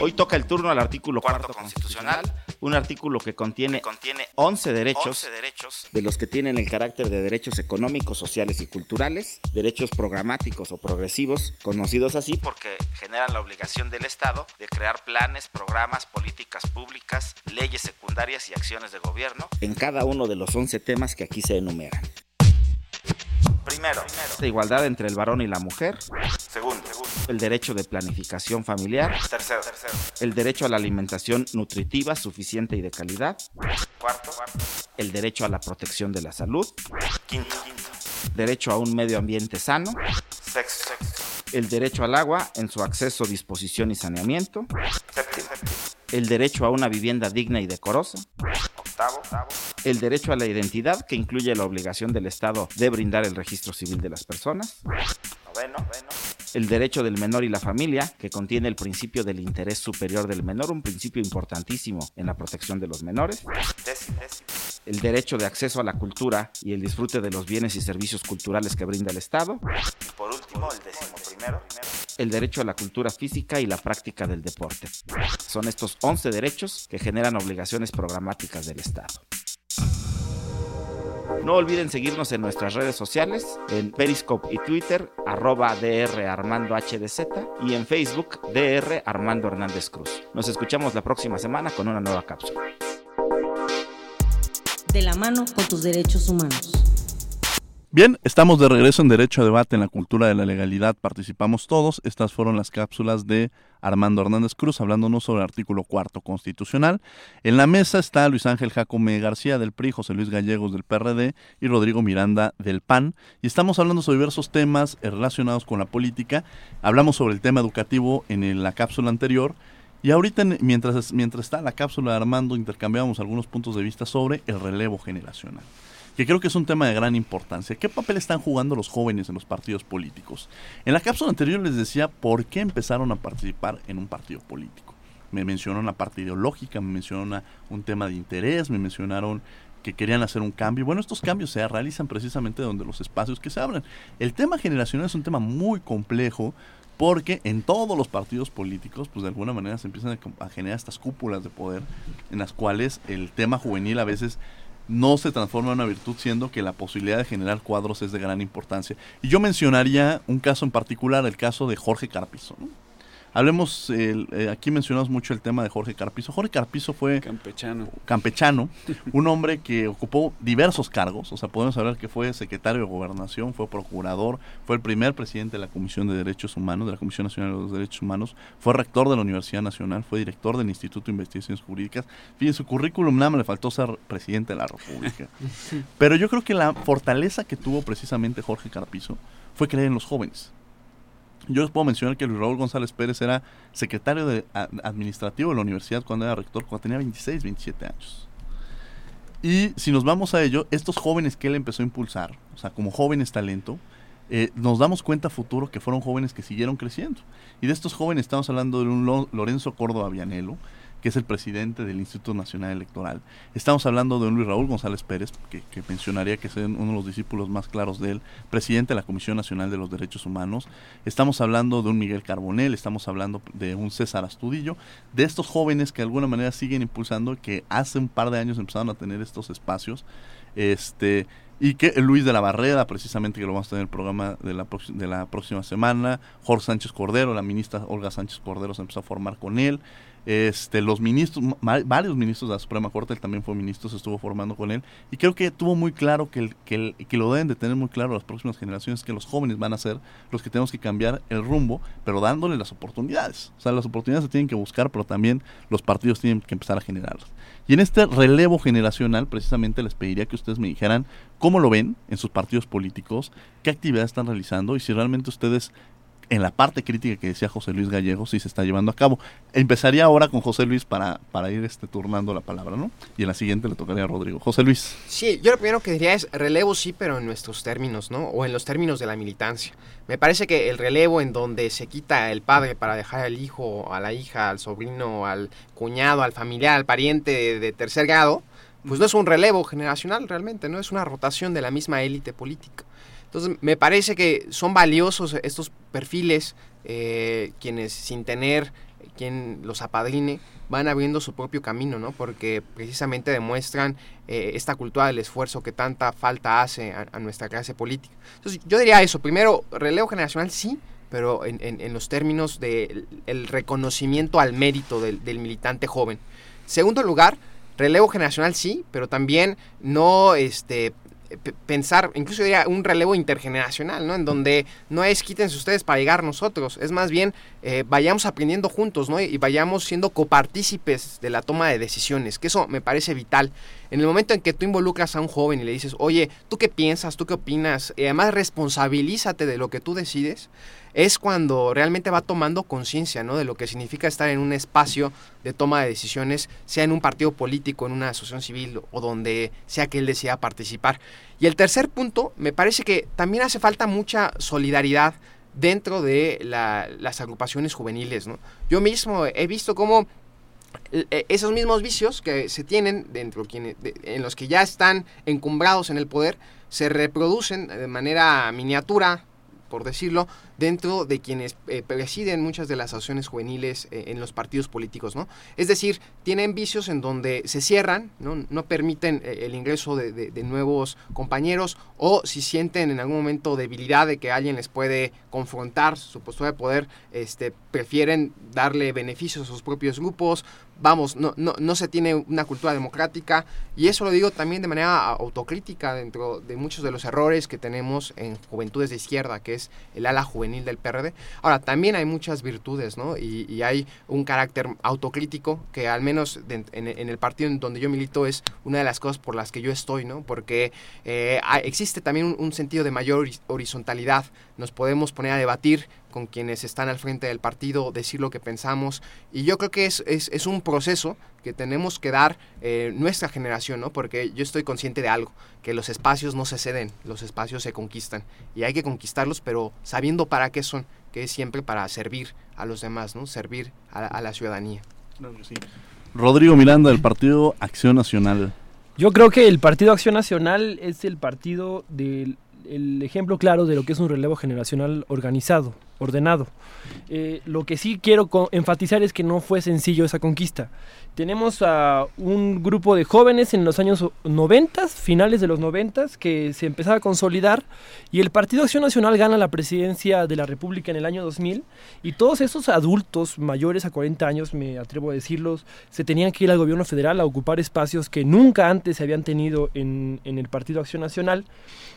[SPEAKER 9] Hoy toca el turno al artículo cuarto constitucional, un artículo que contiene, contiene 11 derechos, 11 derechos, de los que tienen el carácter de derechos económicos, sociales y culturales, derechos programáticos o progresivos, conocidos así porque generan la obligación del Estado de crear planes, programas, políticas públicas, leyes secundarias y acciones de gobierno. en cada uno de los 11 temas que aquí se enumeran. Primero, la igualdad entre el varón y la mujer. Segundo, el derecho de planificación familiar. Tercero, el derecho a la alimentación nutritiva, suficiente y de calidad. Cuarto, el derecho a la protección de la salud. Quinto, derecho a un medio ambiente sano. Sexto, el derecho al agua en su acceso, disposición y saneamiento. Séptimo, el derecho a una vivienda digna y decorosa. Octavo, el derecho a la identidad, que incluye la obligación del Estado de brindar el registro civil de las personas. Noveno, el derecho del menor y la familia, que contiene el principio del interés superior del menor, un principio importantísimo en la protección de los menores. Décimo, el derecho de acceso a la cultura y el disfrute de los bienes y servicios culturales que brinda el Estado. Y por último, el décimo primero, el derecho a la cultura física y la práctica del deporte. Son estos 11 derechos que generan obligaciones programáticas del Estado. No olviden seguirnos en nuestras redes sociales, en Periscope y Twitter, arroba DR Armando HDZ y en Facebook, DR Armando Hernández Cruz. Nos escuchamos la próxima semana con una nueva cápsula.
[SPEAKER 8] De la mano con tus derechos humanos.
[SPEAKER 1] Bien, estamos de regreso en Derecho a Debate en la Cultura de la Legalidad. Participamos todos. Estas fueron las cápsulas de Armando Hernández Cruz hablándonos sobre el artículo cuarto constitucional. En la mesa está Luis Ángel Jacome García del PRI, José Luis Gallegos del PRD y Rodrigo Miranda del PAN. Y estamos hablando sobre diversos temas relacionados con la política. Hablamos sobre el tema educativo en la cápsula anterior. Y ahorita, mientras, mientras está la cápsula de Armando, intercambiamos algunos puntos de vista sobre el relevo generacional que creo que es un tema de gran importancia. ¿Qué papel están jugando los jóvenes en los partidos políticos? En la cápsula anterior les decía por qué empezaron a participar en un partido político. Me mencionaron la parte ideológica, me mencionaron un tema de interés, me mencionaron que querían hacer un cambio. Bueno, estos cambios se realizan precisamente donde los espacios que se abren. El tema generacional es un tema muy complejo porque en todos los partidos políticos, pues de alguna manera se empiezan a generar estas cúpulas de poder en las cuales el tema juvenil a veces no se transforma en una virtud, siendo que la posibilidad de generar cuadros es de gran importancia. Y yo mencionaría un caso en particular, el caso de Jorge Carpizo. ¿no? Hablemos, eh, aquí mencionamos mucho el tema de Jorge Carpizo. Jorge Carpizo fue
[SPEAKER 5] campechano.
[SPEAKER 1] campechano, [LAUGHS] un hombre que ocupó diversos cargos, o sea, podemos hablar que fue secretario de Gobernación, fue procurador, fue el primer presidente de la Comisión de Derechos Humanos, de la Comisión Nacional de los Derechos Humanos, fue rector de la Universidad Nacional, fue director del Instituto de Investigaciones Jurídicas. Fíjense, su currículum nada más le faltó ser presidente de la República. [LAUGHS] Pero yo creo que la fortaleza que tuvo precisamente Jorge Carpizo fue creer en los jóvenes. Yo les puedo mencionar que Luis Raúl González Pérez era secretario de, administrativo de la universidad cuando era rector, cuando tenía 26, 27 años. Y si nos vamos a ello, estos jóvenes que él empezó a impulsar, o sea, como jóvenes talento, eh, nos damos cuenta futuro que fueron jóvenes que siguieron creciendo. Y de estos jóvenes estamos hablando de un Lorenzo Córdoba Vianelo, que es el presidente del Instituto Nacional Electoral. Estamos hablando de Luis Raúl González Pérez, que, mencionaría que es uno de los discípulos más claros de él, presidente de la Comisión Nacional de los Derechos Humanos. Estamos hablando de un Miguel Carbonel, estamos hablando de un César Astudillo, de estos jóvenes que de alguna manera siguen impulsando, que hace un par de años empezaron a tener estos espacios. Este, y que Luis de la Barrera, precisamente que lo vamos a tener en el programa de la próxima semana, Jorge Sánchez Cordero, la ministra Olga Sánchez Cordero se empezó a formar con él, este, los ministros, varios ministros de la Suprema Corte, él también fue ministro, se estuvo formando con él, y creo que tuvo muy claro que, el, que, que lo deben de tener muy claro las próximas generaciones, que los jóvenes van a ser los que tenemos que cambiar el rumbo, pero dándole las oportunidades. O sea, las oportunidades se tienen que buscar, pero también los partidos tienen que empezar a generarlas. Y en este relevo generacional, precisamente les pediría que ustedes me dijeran cómo lo ven en sus partidos políticos, qué actividades están realizando y si realmente ustedes en la parte crítica que decía José Luis Gallego sí se está llevando a cabo. Empezaría ahora con José Luis para, para ir este, turnando la palabra, ¿no? Y en la siguiente le tocaría a Rodrigo. José Luis.
[SPEAKER 6] Sí, yo lo primero que diría es relevo sí, pero en nuestros términos, ¿no? O en los términos de la militancia. Me parece que el relevo en donde se quita el padre para dejar al hijo, a la hija, al sobrino, al cuñado, al familiar, al pariente de, de tercer grado, pues no es un relevo generacional realmente, ¿no? Es una rotación de la misma élite política. Entonces, me parece que son valiosos estos perfiles, eh, quienes sin tener quien los apadrine, van abriendo su propio camino, ¿no? Porque precisamente demuestran eh, esta cultura del esfuerzo que tanta falta hace a, nuestra clase política. Entonces, yo diría eso. Primero, relevo generacional sí, pero en, los términos del reconocimiento al mérito del, del militante joven. Segundo lugar, relevo generacional sí, pero también no este, pensar, incluso diría un relevo intergeneracional, ¿no? En donde no es quítense ustedes para llegar nosotros, es más bien eh, vayamos aprendiendo juntos, ¿no? Y vayamos siendo copartícipes de la toma de decisiones, que eso me parece vital. En el momento en que tú involucras a un joven y le dices, oye, ¿tú qué piensas? ¿Tú qué opinas? Y además responsabilízate de lo que tú decides, es cuando realmente va tomando conciencia ¿no? de lo que significa estar en un espacio de toma de decisiones, sea en un partido político, en una asociación civil o donde sea que él decida participar. Y el tercer punto, me parece que también hace falta mucha solidaridad dentro de las agrupaciones juveniles. ¿no? Yo mismo he visto cómo eh, esos mismos vicios que se tienen dentro en los que ya están encumbrados en el poder se reproducen de manera miniatura por decirlo, dentro de quienes eh, presiden muchas de las asociaciones juveniles eh, en los partidos políticos, ¿no? Es decir, tienen vicios en donde se cierran, no, no permiten eh, el ingreso de, de, nuevos compañeros o si sienten en algún momento debilidad de que alguien les puede confrontar su postura de poder, este, prefieren darle beneficios a sus propios grupos, vamos, no, no, no se tiene una cultura democrática y eso lo digo también de manera autocrítica dentro de muchos de los errores que tenemos en juventudes de izquierda, que es el ala juvenil del PRD. Ahora, también hay muchas virtudes, ¿no? Y, hay un carácter autocrítico que al menos en, el partido en donde yo milito es una de las cosas por las que yo estoy, ¿no? Porque eh, existe también un sentido de mayor horizontalidad. Nos podemos poner a debatir con quienes están al frente del partido, decir lo que pensamos. Y yo creo que es, es, un proceso que tenemos que dar eh, nuestra generación, ¿no? Porque yo estoy consciente de algo, que los espacios no se ceden, los espacios se conquistan. Y hay que conquistarlos, pero sabiendo para qué son, que es siempre para servir a los demás, ¿no? Servir a, la ciudadanía.
[SPEAKER 1] Rodrigo Miranda, del Partido Acción Nacional.
[SPEAKER 7] Yo creo que el Partido Acción Nacional es el partido del el ejemplo claro de lo que es un relevo generacional organizado, ordenado. Eh, lo que sí quiero enfatizar es que no fue sencillo esa conquista. Tenemos a un grupo de jóvenes en los años 90, finales de los 90, que se empezaba a consolidar y el Partido Acción Nacional gana la presidencia de la República en el año 2000 y todos esos adultos mayores a 40 años, me atrevo a decirlos, se tenían que ir al gobierno federal a ocupar espacios que nunca antes se habían tenido en, en el Partido Acción Nacional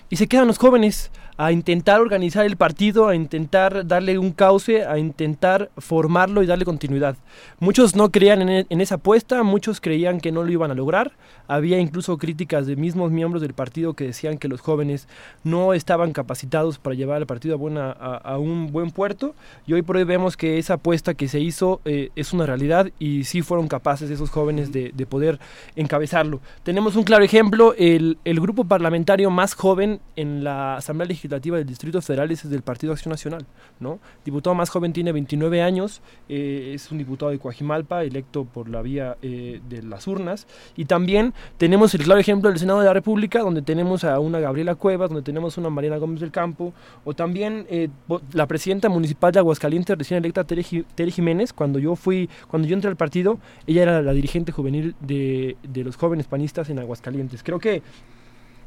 [SPEAKER 7] y se quedan los jóvenes a intentar organizar el partido, a intentar darle un cauce, a intentar formarlo y darle continuidad. Muchos no creían en, e, en, esa apuesta, muchos creían que no lo iban a lograr. Había incluso críticas de mismos miembros del partido que decían que los jóvenes no estaban capacitados para llevar el partido a, buena, a, un buen puerto. Y hoy por hoy vemos que esa apuesta que se hizo eh, es una realidad y sí fueron capaces esos jóvenes de, de, poder encabezarlo. Tenemos un claro ejemplo, el, el grupo parlamentario más joven en la Asamblea Legislativa del Distrito Federal es del Partido Acción Nacional, ¿no? Diputado más joven tiene 29 años, eh, es un diputado de Coajimalpa, electo por la vía eh, de las urnas, y también tenemos el claro ejemplo del Senado de la República, donde tenemos a una Gabriela Cuevas, donde tenemos a una Mariana Gómez del Campo, o también eh, la presidenta municipal de Aguascalientes, recién electa Tere, Jiménez, cuando yo fui, cuando yo entré al partido, ella era la dirigente juvenil de, de los jóvenes panistas en Aguascalientes. Creo que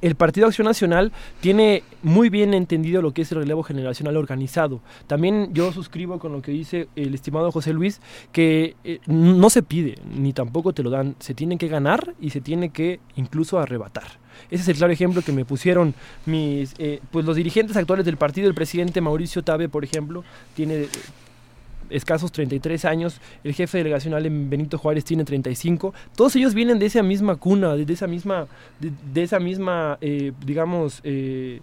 [SPEAKER 7] el Partido Acción Nacional tiene muy bien entendido lo que es el relevo generacional organizado. También yo suscribo con lo que dice el estimado José Luis, que eh, no se pide, ni tampoco te lo dan, se tiene que ganar y se tiene que incluso arrebatar. Ese es el claro ejemplo que me pusieron mis, eh, pues los dirigentes actuales del partido, el presidente Mauricio Tabe, por ejemplo, tiene escasos 33 años, el jefe delegacional en Benito Juárez tiene 35, todos ellos vienen de esa misma cuna, de, esa misma, de, esa misma, eh, digamos, eh,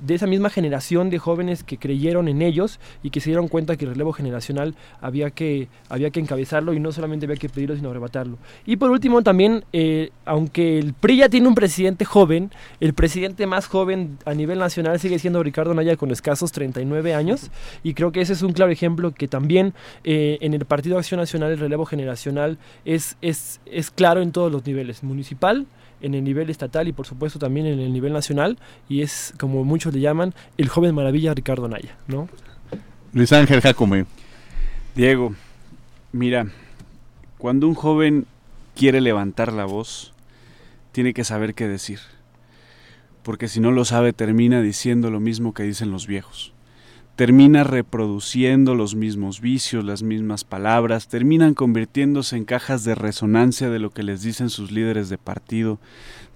[SPEAKER 7] de esa misma generación de jóvenes que creyeron en ellos y que se dieron cuenta que el relevo generacional había que, había que encabezarlo y no solamente había que pedirlo, sino arrebatarlo. Y por último, también, eh, aunque el PRI ya tiene un presidente joven, el presidente más joven a nivel nacional sigue siendo Ricardo Naya con escasos 39 años y creo que ese es un claro ejemplo que también eh, en el Partido Acción Nacional el relevo generacional es, es, es claro en todos los niveles, municipal, en el nivel estatal y por supuesto también en el nivel nacional y es como muchos le llaman el joven maravilla Ricardo Naya, ¿no?
[SPEAKER 1] Luis Ángel Jacome.
[SPEAKER 5] Diego, Mira, cuando un joven quiere levantar la voz, tiene que saber qué decir. Porque si no lo sabe, termina diciendo lo mismo que dicen los viejos. Termina reproduciendo los mismos vicios, las mismas palabras, terminan convirtiéndose en cajas de resonancia de lo que les dicen sus líderes de partido,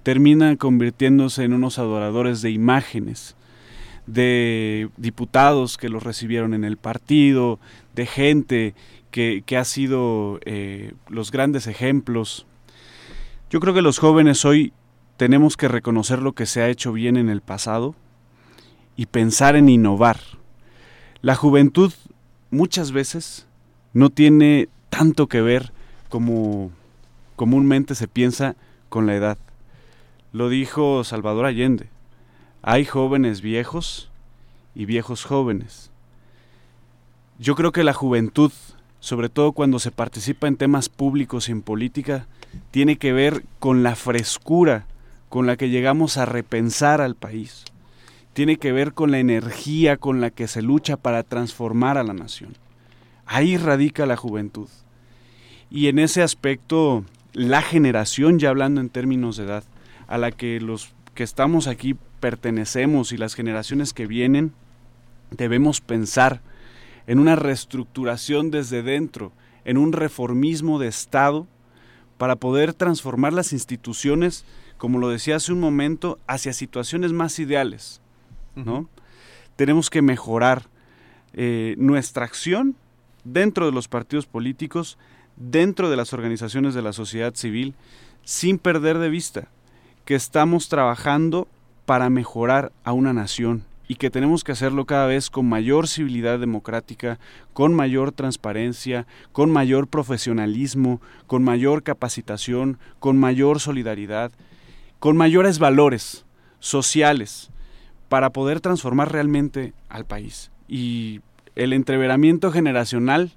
[SPEAKER 5] terminan convirtiéndose en unos adoradores de imágenes, de diputados que los recibieron en el partido, de gente que, ha sido eh, los grandes ejemplos. Yo creo que los jóvenes hoy tenemos que reconocer lo que se ha hecho bien en el pasado y pensar en innovar. La juventud muchas veces no tiene tanto que ver como comúnmente se piensa con la edad. Lo dijo Salvador Allende. Hay jóvenes viejos y viejos jóvenes. Yo creo que la juventud, sobre todo cuando se participa en temas públicos y en política, tiene que ver con la frescura con la que llegamos a repensar al país. Tiene que ver con la energía con la que se lucha para transformar a la nación. Ahí radica la juventud. Y en ese aspecto, la generación, ya hablando en términos de edad, a la que los que estamos aquí pertenecemos y las generaciones que vienen, debemos pensar en una reestructuración desde dentro, en un reformismo de Estado, para poder transformar las instituciones, como lo decía hace un momento, hacia situaciones más ideales. ¿No? Tenemos que mejorar eh, nuestra acción dentro de los partidos políticos, dentro de las organizaciones de la sociedad civil, sin perder de vista que estamos trabajando para mejorar a una nación y que tenemos que hacerlo cada vez con mayor civilidad democrática, con mayor transparencia, con mayor profesionalismo, con mayor capacitación, con mayor solidaridad, con mayores valores sociales para poder transformar realmente al país. Y el entreveramiento generacional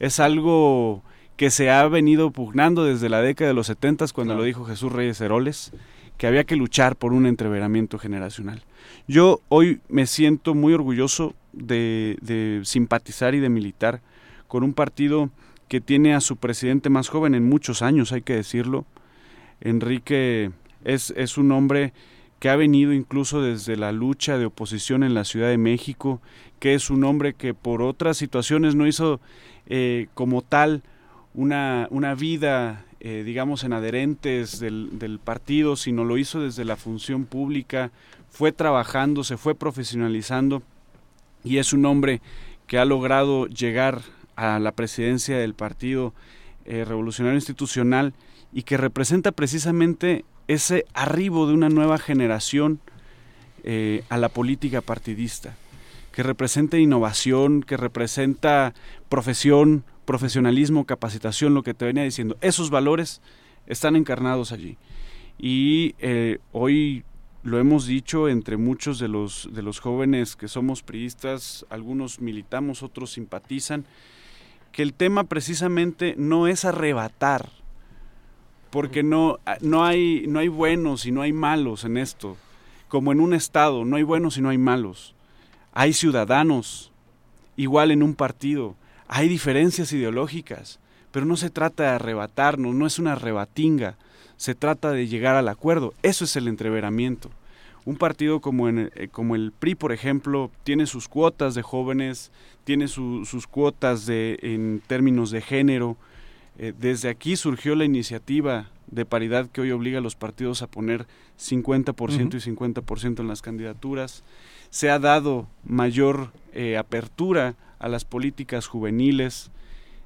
[SPEAKER 5] es algo que se ha venido pugnando desde la década de los 70 cuando lo dijo Jesús Reyes Heroles que había que luchar por un entreveramiento generacional. Yo hoy me siento muy orgulloso de, simpatizar y de militar con un partido que tiene a su presidente más joven en muchos años, hay que decirlo. Enrique es, es un hombre que ha venido incluso desde la lucha de oposición en la Ciudad de México, que es un hombre que por otras situaciones no hizo eh, como tal una, una vida eh, digamos, en adherentes del, partido, sino lo hizo desde la función pública, fue trabajando, se fue profesionalizando y es un hombre que ha logrado llegar a la presidencia del Partido eh, Revolucionario Institucional y que representa precisamente ese arribo de una nueva generación eh, a la política partidista, que representa innovación, que representa profesión, profesionalismo, capacitación, lo que te venía diciendo, esos valores están encarnados allí. Y eh, hoy lo hemos dicho entre muchos de los, de los jóvenes que somos priistas, algunos militamos, otros simpatizan, que el tema precisamente no es arrebatar, porque no, no, hay, no hay buenos y no hay malos en esto, como en un Estado, no hay buenos y no hay malos. Hay ciudadanos, igual en un partido, hay diferencias ideológicas, pero no se trata de arrebatarnos, no es una arrebatinga, se trata de llegar al acuerdo. Eso es el entreveramiento. Un partido como, en, eh, como el PRI, por ejemplo, tiene sus cuotas de jóvenes, tiene sus cuotas de, en términos de género. Eh, desde aquí surgió la iniciativa de paridad que hoy obliga a los partidos a poner 50% y 50% en las candidaturas. Se ha dado mayor eh, apertura a las políticas juveniles.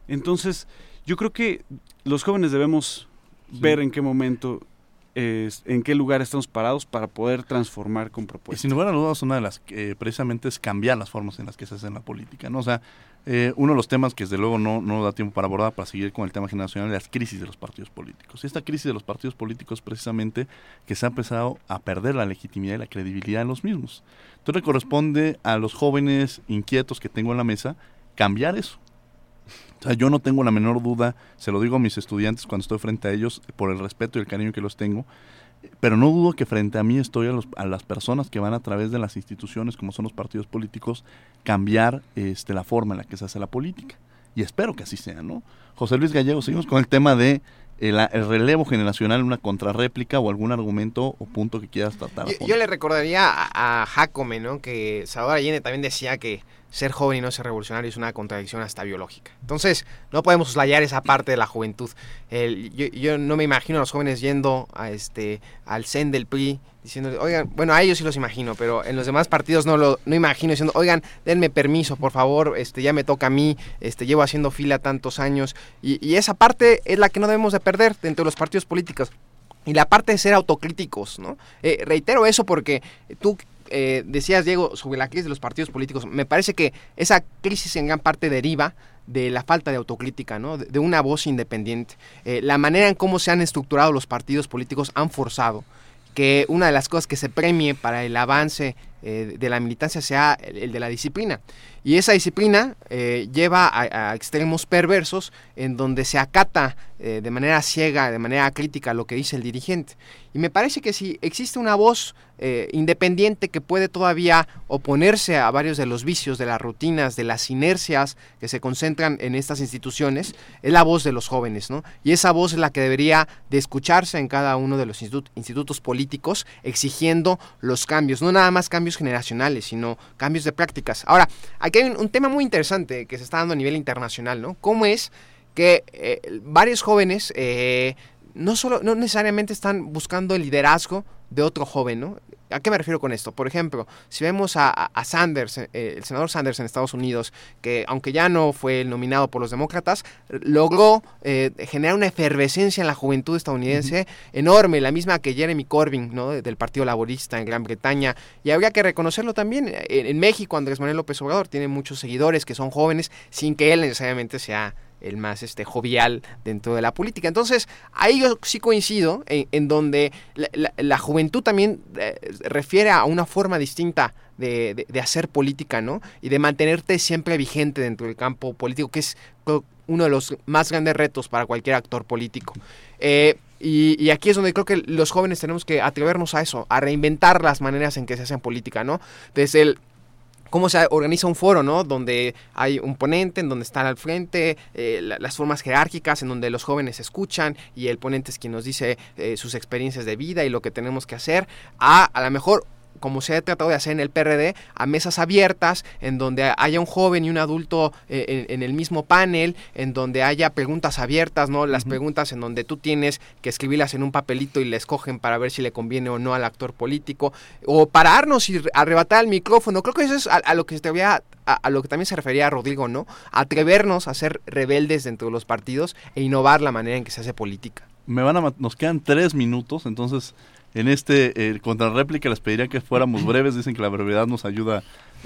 [SPEAKER 5] Entonces, yo creo que los jóvenes debemos ver en qué momento, en qué lugar estamos parados para poder transformar con propuestas.
[SPEAKER 1] Y sin lugar a dudas, una de las que precisamente es cambiar las formas en las que se hace en la política, ¿no? O sea, eh, uno de los temas que desde luego no, no da tiempo para abordar, para seguir con el tema generacional, es las crisis de los partidos políticos. Esta crisis de los partidos políticos precisamente que se ha empezado a perder la legitimidad y la credibilidad en los mismos. Entonces corresponde a los jóvenes inquietos que tengo en la mesa cambiar eso. O sea, yo no tengo la menor duda, se lo digo a mis estudiantes cuando estoy frente a ellos, por el respeto y el cariño que los tengo, pero no dudo que frente a mí estoy a, los, a, las personas que van a través de las instituciones, como son los partidos políticos, cambiar este, la forma en la que se hace la política. y espero que así sea, ¿no? José Luis Gallego, seguimos con el tema de el, el relevo generacional, una contrarréplica o algún argumento o punto que quieras tratar.
[SPEAKER 6] Yo, yo le recordaría a, a Jacome, ¿no? Que Salvador Allende también decía que ser joven y no ser revolucionario es una contradicción hasta biológica. Entonces, no podemos soslayar esa parte de la juventud. Yo, no me imagino a los jóvenes yendo a este, al CEN del PRI diciendo, oigan, bueno, a ellos sí los imagino, pero en los demás partidos no lo no imagino diciendo, oigan, denme permiso, por favor, este, ya me toca a mí, este, llevo haciendo fila tantos años. Y, y esa parte es la que no debemos de perder dentro de los partidos políticos. Y la parte de ser autocríticos, ¿no? Eh, reitero eso porque tú eh, decías, Diego, sobre la crisis de los partidos políticos, me parece que esa crisis en gran parte deriva de la falta de autocrítica, ¿no? de, una voz independiente. Eh, la manera en cómo se han estructurado los partidos políticos han forzado que una de las cosas que se premie para el avance eh, de la militancia sea el, de la disciplina. Y esa disciplina lleva a, extremos perversos en donde se acata de manera ciega, de manera crítica lo que dice el dirigente. Y me parece que si existe una voz eh, independiente que puede todavía oponerse a varios de los vicios, de las rutinas, de las inercias que se concentran en estas instituciones, es la voz de los jóvenes, ¿no? Y esa voz es la que debería de escucharse en cada uno de los institut institutos políticos, exigiendo los cambios, no nada más cambios generacionales, sino cambios de prácticas. Ahora, aquí hay un, un tema muy interesante que se está dando a nivel internacional, ¿no? ¿Cómo es que eh, varios jóvenes eh, no solo no necesariamente están buscando el liderazgo de otro joven, ¿no? ¿A qué me refiero con esto? Por ejemplo, si vemos a, a Sanders, eh, el senador Sanders en Estados Unidos, que aunque ya no fue nominado por los demócratas, logró eh, generar una efervescencia en la juventud estadounidense uh -huh. enorme, la misma que Jeremy Corbyn, ¿no? del Partido Laborista en Gran Bretaña. Y habría que reconocerlo también. En, en México, Andrés Manuel López Obrador tiene muchos seguidores que son jóvenes, sin que él necesariamente sea el más este, jovial dentro de la política. Entonces, ahí yo sí coincido en, en donde la, juventud también eh, refiere a una forma distinta de, de, de, hacer política, ¿no? Y de mantenerte siempre vigente dentro del campo político, que es uno de los más grandes retos para cualquier actor político. Eh, y, y, aquí es donde creo que los jóvenes tenemos que atrevernos a eso, a reinventar las maneras en que se hacen política, ¿no? Desde el cómo se organiza un foro, ¿no? Donde hay un ponente, en donde están al frente, eh, la, las formas jerárquicas, en donde los jóvenes escuchan y el ponente es quien nos dice eh, sus experiencias de vida y lo que tenemos que hacer, a a lo mejor como se ha tratado de hacer en el PRD, a mesas abiertas, en donde haya un joven y un adulto eh, en, en, el mismo panel, en donde haya preguntas abiertas, ¿no? Las uh -huh. preguntas en donde tú tienes que escribirlas en un papelito y le escogen para ver si le conviene o no al actor político, o pararnos y arrebatar el micrófono. Creo que eso es a, a lo que se te a, a, lo que también se refería a Rodrigo, ¿no? Atrevernos a ser rebeldes dentro de los partidos e innovar la manera en que se hace política.
[SPEAKER 1] Me van a, nos quedan tres minutos, entonces en este eh, contrarréplica les pediría que fuéramos [CLEARS THROAT] breves. Dicen que la brevedad nos ayuda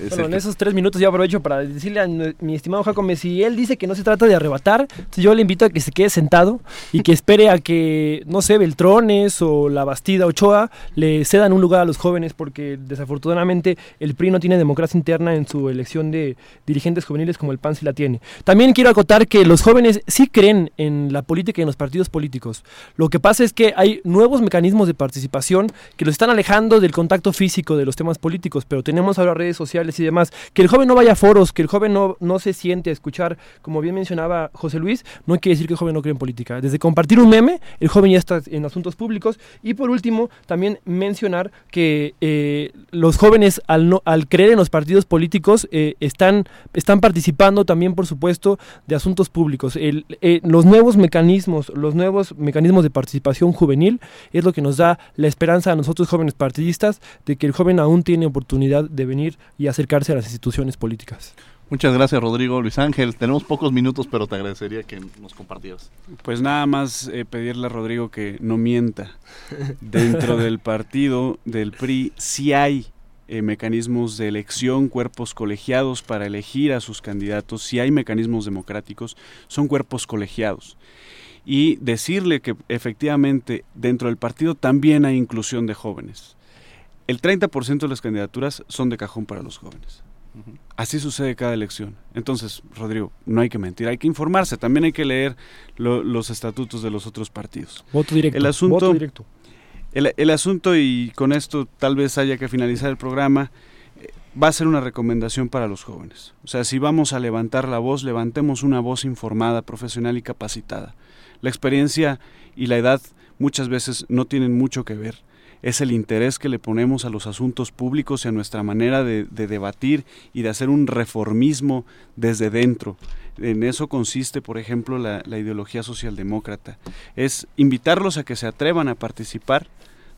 [SPEAKER 7] bueno, en esos tres minutos yo aprovecho para decirle a mi estimado Jacome, si él dice que no se trata de arrebatar, yo le invito a que se quede sentado y que espere a que, no sé, Beltrones o La Bastida Ochoa le cedan un lugar a los jóvenes, porque desafortunadamente el PRI no tiene democracia interna en su elección de dirigentes juveniles como el PAN sí la tiene. También quiero acotar que los jóvenes sí creen en la política y en los partidos políticos. Lo que pasa es que hay nuevos mecanismos de participación que los están alejando del contacto físico de los temas políticos, pero tenemos ahora redes sociales y demás. Que el joven no vaya a foros, que el joven no, no se siente a escuchar, como bien mencionaba José Luis, no quiere decir que el joven no cree en política. Desde compartir un meme, el joven ya está en asuntos públicos. Y por último, también mencionar que eh, los jóvenes, al, no, al creer en los partidos políticos, eh, están, están participando también, por supuesto, de asuntos públicos. El, eh, los nuevos mecanismos, los nuevos mecanismos de participación juvenil es lo que nos da la esperanza a nosotros jóvenes partidistas de que el joven aún tiene oportunidad de venir y acercarse a las instituciones políticas.
[SPEAKER 1] Muchas gracias Rodrigo Luis Ángel. Tenemos pocos minutos, pero te agradecería que nos compartieras.
[SPEAKER 5] Pues nada más eh, pedirle a Rodrigo que no mienta. Dentro del partido del PRI sí hay eh, mecanismos de elección, cuerpos colegiados para elegir a sus candidatos, si hay mecanismos democráticos, son cuerpos colegiados. Y decirle que efectivamente dentro del partido también hay inclusión de jóvenes. El 30% de las candidaturas son de cajón para los jóvenes. Así sucede cada elección. Entonces, Rodrigo, no hay que mentir, hay que informarse, también hay que leer lo, los estatutos de los otros partidos.
[SPEAKER 7] Voto directo.
[SPEAKER 5] El asunto,
[SPEAKER 7] voto directo.
[SPEAKER 5] El, el, asunto, y con esto tal vez haya que finalizar el programa, va a ser una recomendación para los jóvenes. O sea, si vamos a levantar la voz, levantemos una voz informada, profesional y capacitada. La experiencia y la edad muchas veces no tienen mucho que ver. Es el interés que le ponemos a los asuntos públicos y a nuestra manera de, debatir y de hacer un reformismo desde dentro. En eso consiste, por ejemplo, la, la ideología socialdemócrata. Es invitarlos a que se atrevan a participar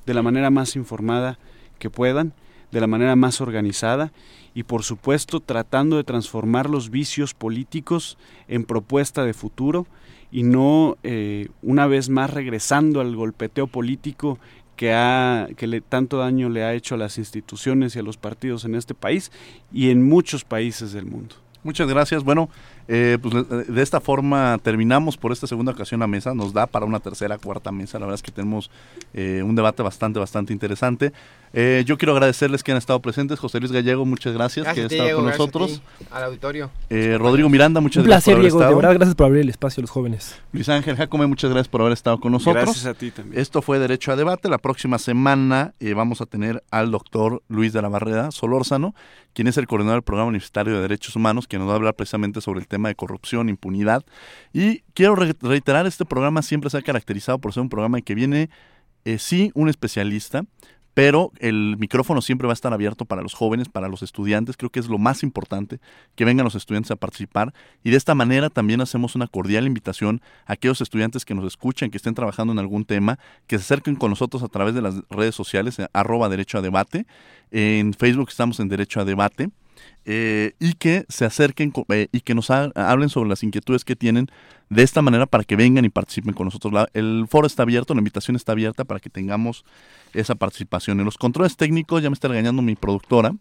[SPEAKER 5] de la manera más informada que puedan de la manera más organizada y por supuesto tratando de transformar los vicios políticos en propuesta de futuro y no eh, una vez más regresando al golpeteo político que, ha, que le, tanto daño le ha hecho a las instituciones y a los partidos en este país y en muchos países del mundo.
[SPEAKER 1] Muchas gracias. Bueno, eh, pues de esta forma terminamos por esta segunda ocasión la mesa. Nos da para una tercera, cuarta mesa. La verdad es que tenemos eh, un debate bastante, bastante interesante. Eh, yo quiero agradecerles que han estado presentes. José Luis Gallego, muchas gracias,
[SPEAKER 6] gracias
[SPEAKER 1] que ha estado con nosotros.
[SPEAKER 6] al auditorio.
[SPEAKER 1] Rodrigo Miranda, muchas
[SPEAKER 7] un
[SPEAKER 1] gracias.
[SPEAKER 7] Un placer, Diego. De verdad, gracias por abrir el espacio a los jóvenes.
[SPEAKER 1] Luis Ángel Jacome, muchas gracias por haber estado con nosotros.
[SPEAKER 5] Gracias a ti también.
[SPEAKER 1] Esto fue Derecho a Debate. La próxima semana vamos a tener al doctor Luis de la Barrera Solórzano, quien es el coordinador del Programa Universitario de Derechos Humanos, que nos va a hablar precisamente sobre el tema de corrupción, impunidad. Y quiero reiterar, este programa siempre se ha caracterizado por ser un programa que viene, eh, sí, un especialista, pero el micrófono siempre va a estar abierto para los jóvenes, para los estudiantes, creo que es lo más importante, que vengan los estudiantes a participar. Y de esta manera también hacemos una cordial invitación a aquellos estudiantes que nos escuchen, que estén trabajando en algún tema, que se acerquen con nosotros a través de las redes sociales, eh, arroba derecho a debate, en Facebook estamos en derecho a debate, eh, y que se acerquen eh, y que nos hablen sobre las inquietudes que tienen de esta manera para que vengan y participen con nosotros. el foro está abierto, la invitación está abierta para que tengamos esa participación. En los controles técnicos ya me está regañando mi productora.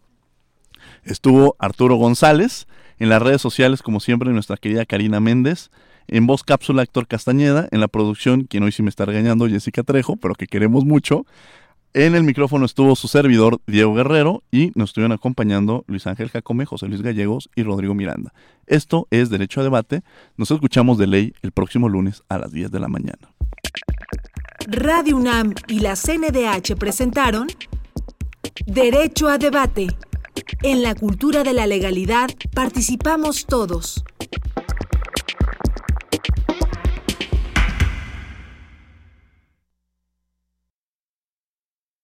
[SPEAKER 1] Estuvo Arturo González, en las redes sociales como siempre nuestra querida Karina Méndez, en voz cápsula Héctor Castañeda, en la producción, quien hoy sí me está regañando, Jessica Trejo, pero que queremos mucho. En el micrófono estuvo su servidor Diego Guerrero y nos estuvieron acompañando Luis Ángel Jacome, José Luis Gallegos y Rodrigo Miranda. Esto es Derecho a Debate. Nos escuchamos de ley el próximo lunes a las 10 de la mañana.
[SPEAKER 10] Radio UNAM y la CNDH presentaron Derecho a Debate. En la cultura de la legalidad participamos todos.